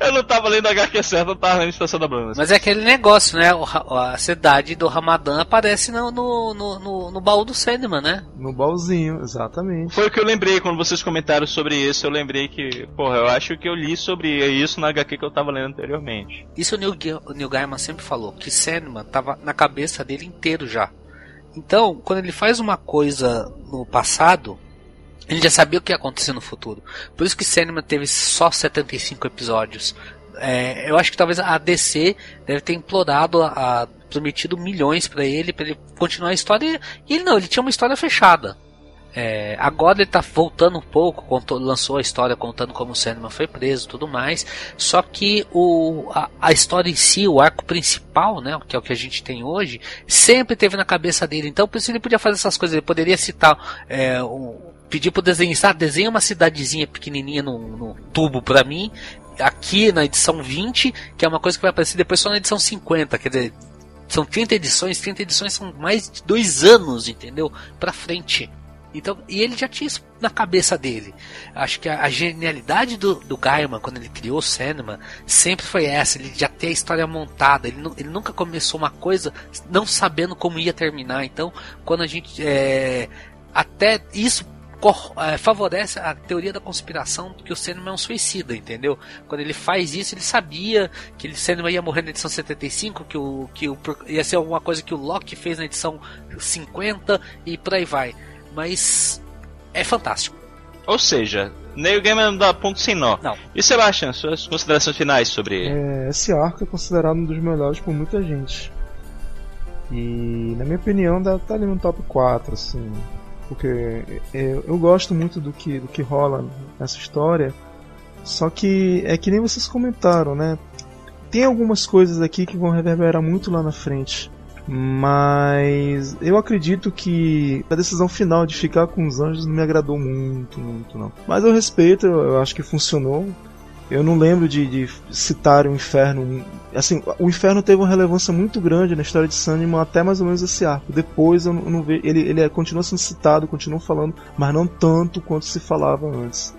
S2: eu não tava lendo HQ certo, eu tava lendo Estação da Bruna.
S4: Mas é aquele negócio, né? A cidade do Ramadã aparece no, no, no, no, baú do Sandman, né?
S3: No baúzinho, exatamente.
S2: Foi o que eu lembrei quando vocês comentaram sobre isso. Eu lembrei que, porra, eu acho que eu li sobre isso na HQ que eu tava lendo anteriormente.
S4: Isso o Neil, Neil Gaiman sempre falou, que Sandman tava na cabeça dele inteiro já. Então, quando ele faz uma coisa no passado, ele já sabia o que ia acontecer no futuro. Por isso que Sandman teve só 75 episódios. É, eu acho que talvez a DC deve ter implorado, a, a- prometido milhões pra ele, pra ele continuar a história. E ele não, ele tinha uma história fechada. É, agora ele tá voltando um pouco, contou- lançou a história contando como o Sandman foi preso e tudo mais. Só que o, a, a história em si, o arco principal, né, que é o que a gente tem hoje, sempre teve na cabeça dele. Então por isso ele podia fazer essas coisas. Ele poderia citar, é, um, pedir pro desenhista, ah, desenha uma cidadezinha pequenininha no, no tubo pra mim. Aqui na edição 20, que é uma coisa que vai aparecer depois só na edição 50, quer dizer, são 30 edições, 30 edições são mais de dois anos, entendeu? Pra frente. Então, e ele já tinha isso na cabeça dele. Acho que a, a genialidade do, do Gaiman, quando ele criou o Sandman, sempre foi essa. Ele já tem a história montada. Ele, ele nunca começou uma coisa não sabendo como ia terminar. Então, quando a gente. é, até isso é, favorece a teoria da conspiração que o Sandman é um suicida, entendeu? Quando ele faz isso, ele sabia que ele Sandman ia morrer na edição 75, que, o, que o, ia ser alguma coisa que o Loki fez na edição 50 e por aí vai. Mas é fantástico.
S2: Ou seja, Neil Gaiman não dá ponto sem nó.
S4: Não.
S2: E Sebastian, suas considerações finais sobre.
S3: É, esse arco é considerado um dos melhores por muita gente. E na minha opinião deve estar ali no top 4, assim. Porque eu, eu gosto muito do que, do que rola nessa história. Só que é que nem vocês comentaram, né? Tem algumas coisas aqui que vão reverberar muito lá na frente. Mas eu acredito que a decisão final de ficar com os anjos não me agradou muito, muito não. Mas eu respeito, eu acho que funcionou. Eu não lembro de, de citar o inferno. Assim, o inferno teve uma relevância muito grande na história de Sandman até mais ou menos esse arco. Depois eu não, não vejo. Ele, ele é- continua sendo citado, continua falando, mas não tanto quanto se falava antes.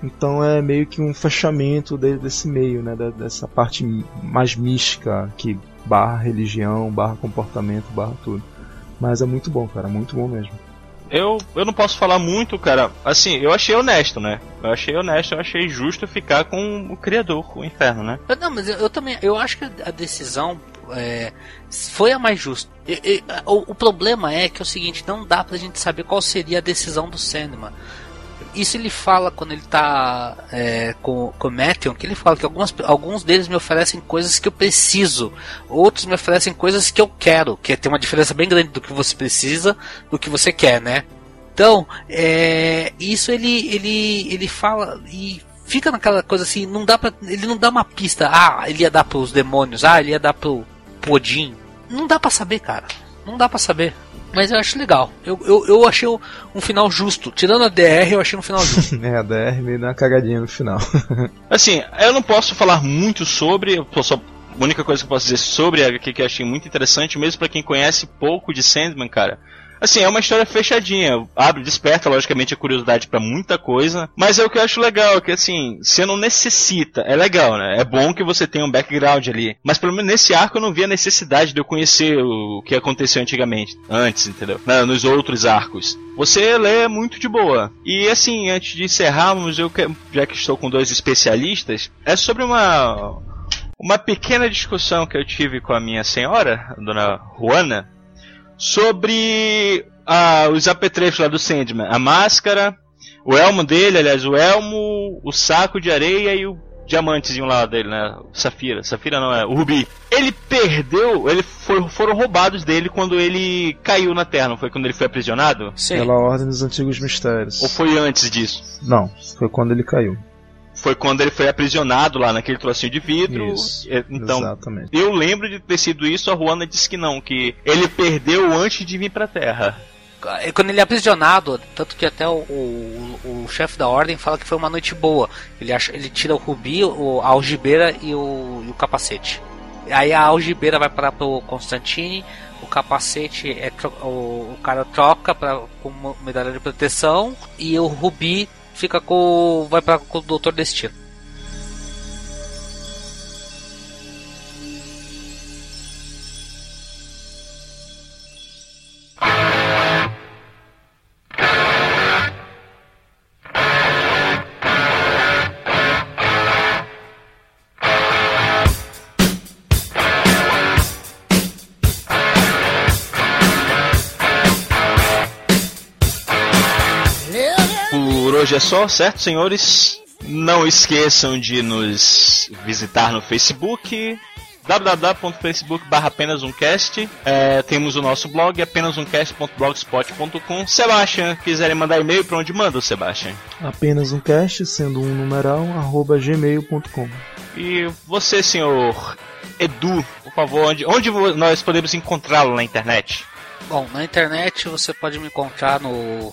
S3: Então é meio que um fechamento de- desse meio, né? dessa parte mais mística que barra religião, barra comportamento, barra tudo. Mas é muito bom, cara, muito bom mesmo.
S2: Eu, eu não posso falar muito, cara. Assim, eu achei honesto, né? Eu achei honesto, eu achei justo ficar com o criador, com o inferno, né?
S4: Eu- Não, mas eu, eu também. Eu acho que a decisão é, foi a mais justa. E- e, o, o problema é que é o seguinte: não dá pra gente saber qual seria a decisão do Sandman. Isso ele fala quando ele tá é, com, com o Matthew, que ele fala que algumas, alguns deles me oferecem coisas que eu preciso, outros me oferecem coisas que eu quero, que tem uma diferença bem grande do que você precisa do que você quer, né? Então, é, isso ele, ele, ele fala e fica naquela coisa assim, não dá para ele não dá uma pista. Ah, ele ia dar pros demônios, ah, ele ia dar pro, pro Odin. Não dá para saber, cara. Não dá para saber. Mas eu acho legal. Eu, eu, eu achei um, um final justo. Tirando a DR, eu achei um final justo.
S3: É, a DR meio dá uma cagadinha no final.
S2: Assim, eu não posso falar muito sobre, eu posso- a única coisa que eu posso dizer sobre a HQ que eu achei muito interessante, mesmo pra quem conhece pouco de Sandman, cara. Assim, é uma história fechadinha, abre, desperta logicamente a curiosidade pra muita coisa, mas é o que eu acho legal, que assim, você não necessita, é legal, né? É bom que você tenha um background ali, mas pelo menos nesse arco eu não vi a necessidade de eu conhecer o que aconteceu antigamente, antes, entendeu? Na- nos outros arcos. Você lê muito de boa. E assim, antes de encerrarmos, eu já que estou com dois especialistas, é sobre uma uma pequena discussão que eu tive com a minha senhora, a dona Juana, sobre ah, os apetrechos lá do Sandman. A máscara, o elmo dele, aliás, o elmo, o saco de areia e o diamantezinho lá dele, né? Safira. Safira não, é o rubi. Ele perdeu, ele foi, foram roubados dele quando ele caiu na Terra, não foi quando ele foi aprisionado?
S4: Sim.
S3: Pela Ordem dos Antigos Mistérios.
S2: Ou foi antes disso?
S3: Não, foi quando ele caiu.
S2: Foi quando ele foi aprisionado lá naquele trocinho de vidro.
S3: Isso,
S2: É, Então,
S3: Exatamente.
S2: Eu lembro de ter sido isso, a Juana disse que não, que ele perdeu antes de vir pra Terra.
S4: É Quando ele é aprisionado, tanto que até o, o, o chefe da ordem fala que foi uma noite boa. Ele, acha, ele tira o rubi, o, a algibeira e o, e o capacete. Aí a algibeira vai parar pro Constantine, o capacete é tro- o, o cara troca pra, com medalha de proteção e o rubi fica com vai para com o Doutor Destino.
S2: É só, certo, senhores? Não esqueçam de nos visitar no Facebook www.facebook barra apenas é, temos o nosso blog apenas um cast.blogspot.com Sebastian, quiserem mandar e-mail para onde manda, Sebastian?
S3: Apenas um cast, sendo um numeral, arroba gmail.com.
S2: E você, senhor Edu, por favor, onde, onde nós podemos encontrá-lo na internet?
S4: Bom, na internet você pode me encontrar no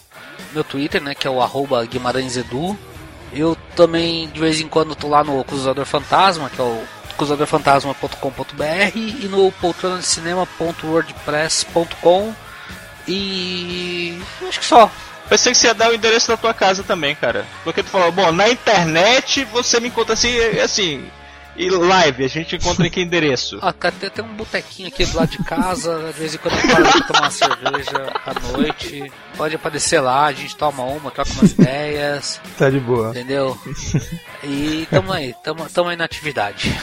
S4: meu Twitter, né, que é o GuimarãesEdu. Eu também de vez em quando tô lá no Cruzador Fantasma, que é o cruzadorfantasma.com.br e no poltronadecinema.wordpress.com e acho que só.
S2: Pensei que você ia dar o endereço da tua casa também, cara. Porque tu falou, bom, na internet você me encontra assim, assim, e live, a gente encontra em que endereço?
S4: Ah, tem, tem um botequinho aqui do lado de casa, de vez em quando eu paro pra tomar uma cerveja à noite. Pode aparecer lá, a gente toma uma, troca umas ideias,
S3: Tá de boa.
S4: entendeu? E tamo aí, tamo, tamo aí na atividade.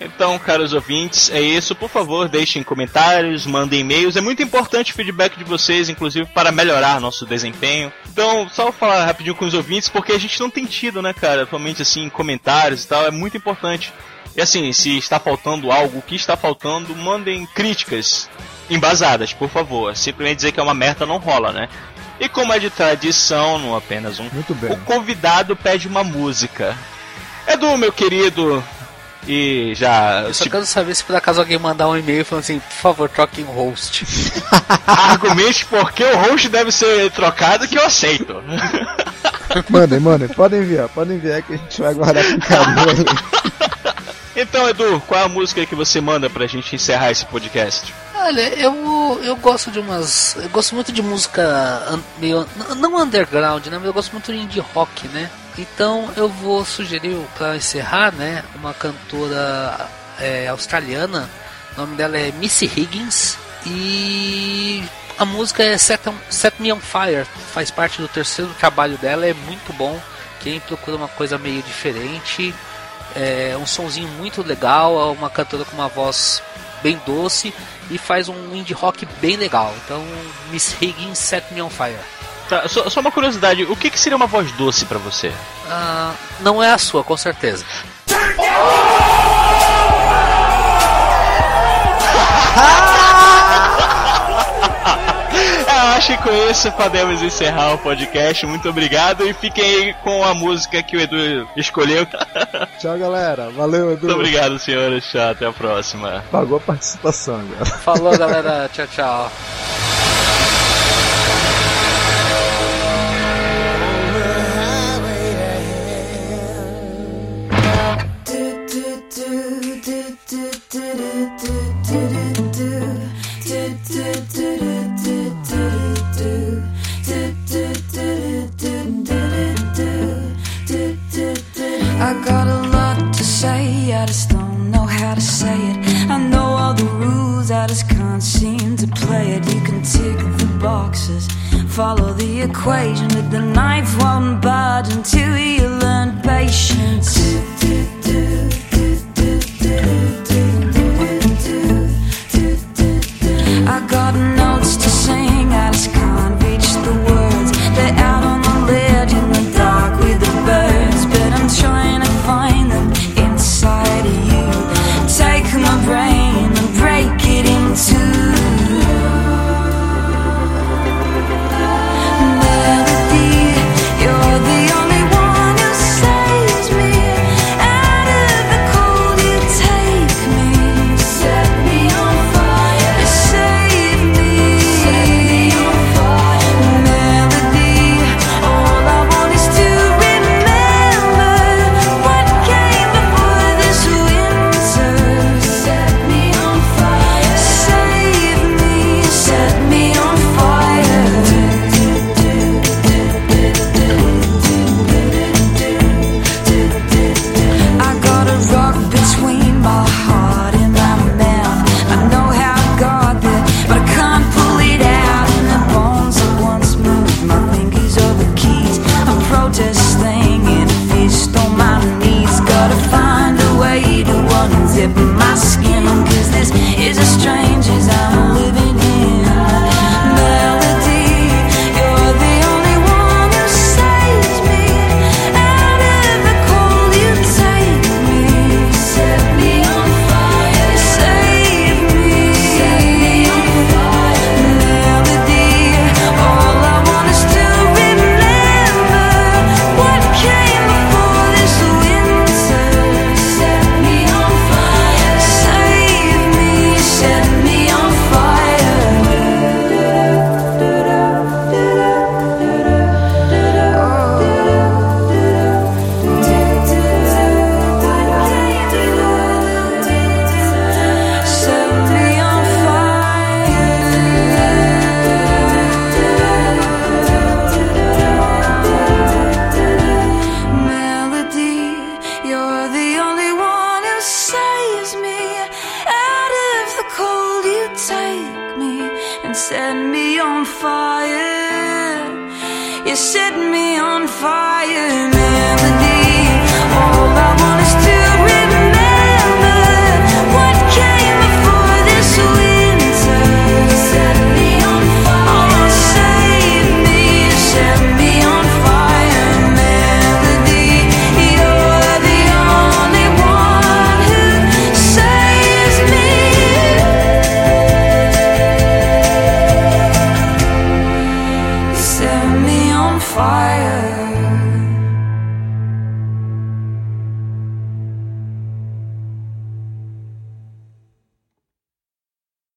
S2: Então, caros ouvintes, é isso. Por favor, deixem comentários, mandem e-mails. É muito importante o feedback de vocês, inclusive para melhorar nosso desempenho. Então, só vou falar rapidinho com os ouvintes, porque a gente não tem tido, né, cara, atualmente assim, comentários e tal. É muito importante. E assim, se está faltando algo, o que está faltando, mandem críticas embasadas, por favor. Simplesmente dizer que é uma merda não rola, né? E como é de tradição, não apenas um
S3: Muito bem.
S2: o convidado pede uma música. Edu, meu querido, e já
S4: Eu só
S2: se
S4: quero saber se por acaso alguém mandar um e-mail falando assim, por favor, troquem o host.
S2: argumente porque o host deve ser trocado que eu aceito.
S3: Mandem, mandem, podem enviar, podem enviar que a gente vai guardar com carinho.
S2: Então, Edu, qual é a música que você manda pra gente encerrar esse podcast?
S4: Olha, eu, eu gosto de umas. Eu gosto muito de música meio. Não underground, né? Mas eu gosto muito de indie rock, né? Então eu vou sugerir pra encerrar, né? Uma cantora é, australiana. O nome dela é Missy Higgins. E a música é Set, Set Me on Fire. Faz parte do terceiro trabalho dela. É muito bom. Quem procura uma coisa meio diferente. É um sonzinho muito legal. É uma cantora com uma voz bem doce e faz um indie rock bem legal. Então, Miss Higgins Set Me on Fire.
S2: Tá, só, só uma curiosidade, o que, que seria uma voz doce pra você?
S4: Ah, não é a sua, com certeza
S2: acho que com isso podemos encerrar o podcast. Muito obrigado e fiquem aí com a música que o Edu escolheu.
S3: Tchau, galera. Valeu, Edu.
S2: Muito obrigado, senhores. Tchau, até a próxima.
S3: Pagou a participação, galera.
S4: Falou, galera. tchau, tchau.
S7: I just can't seem to play it. You can tick the boxes, follow the equation, but the knife won't budge until you learn patience.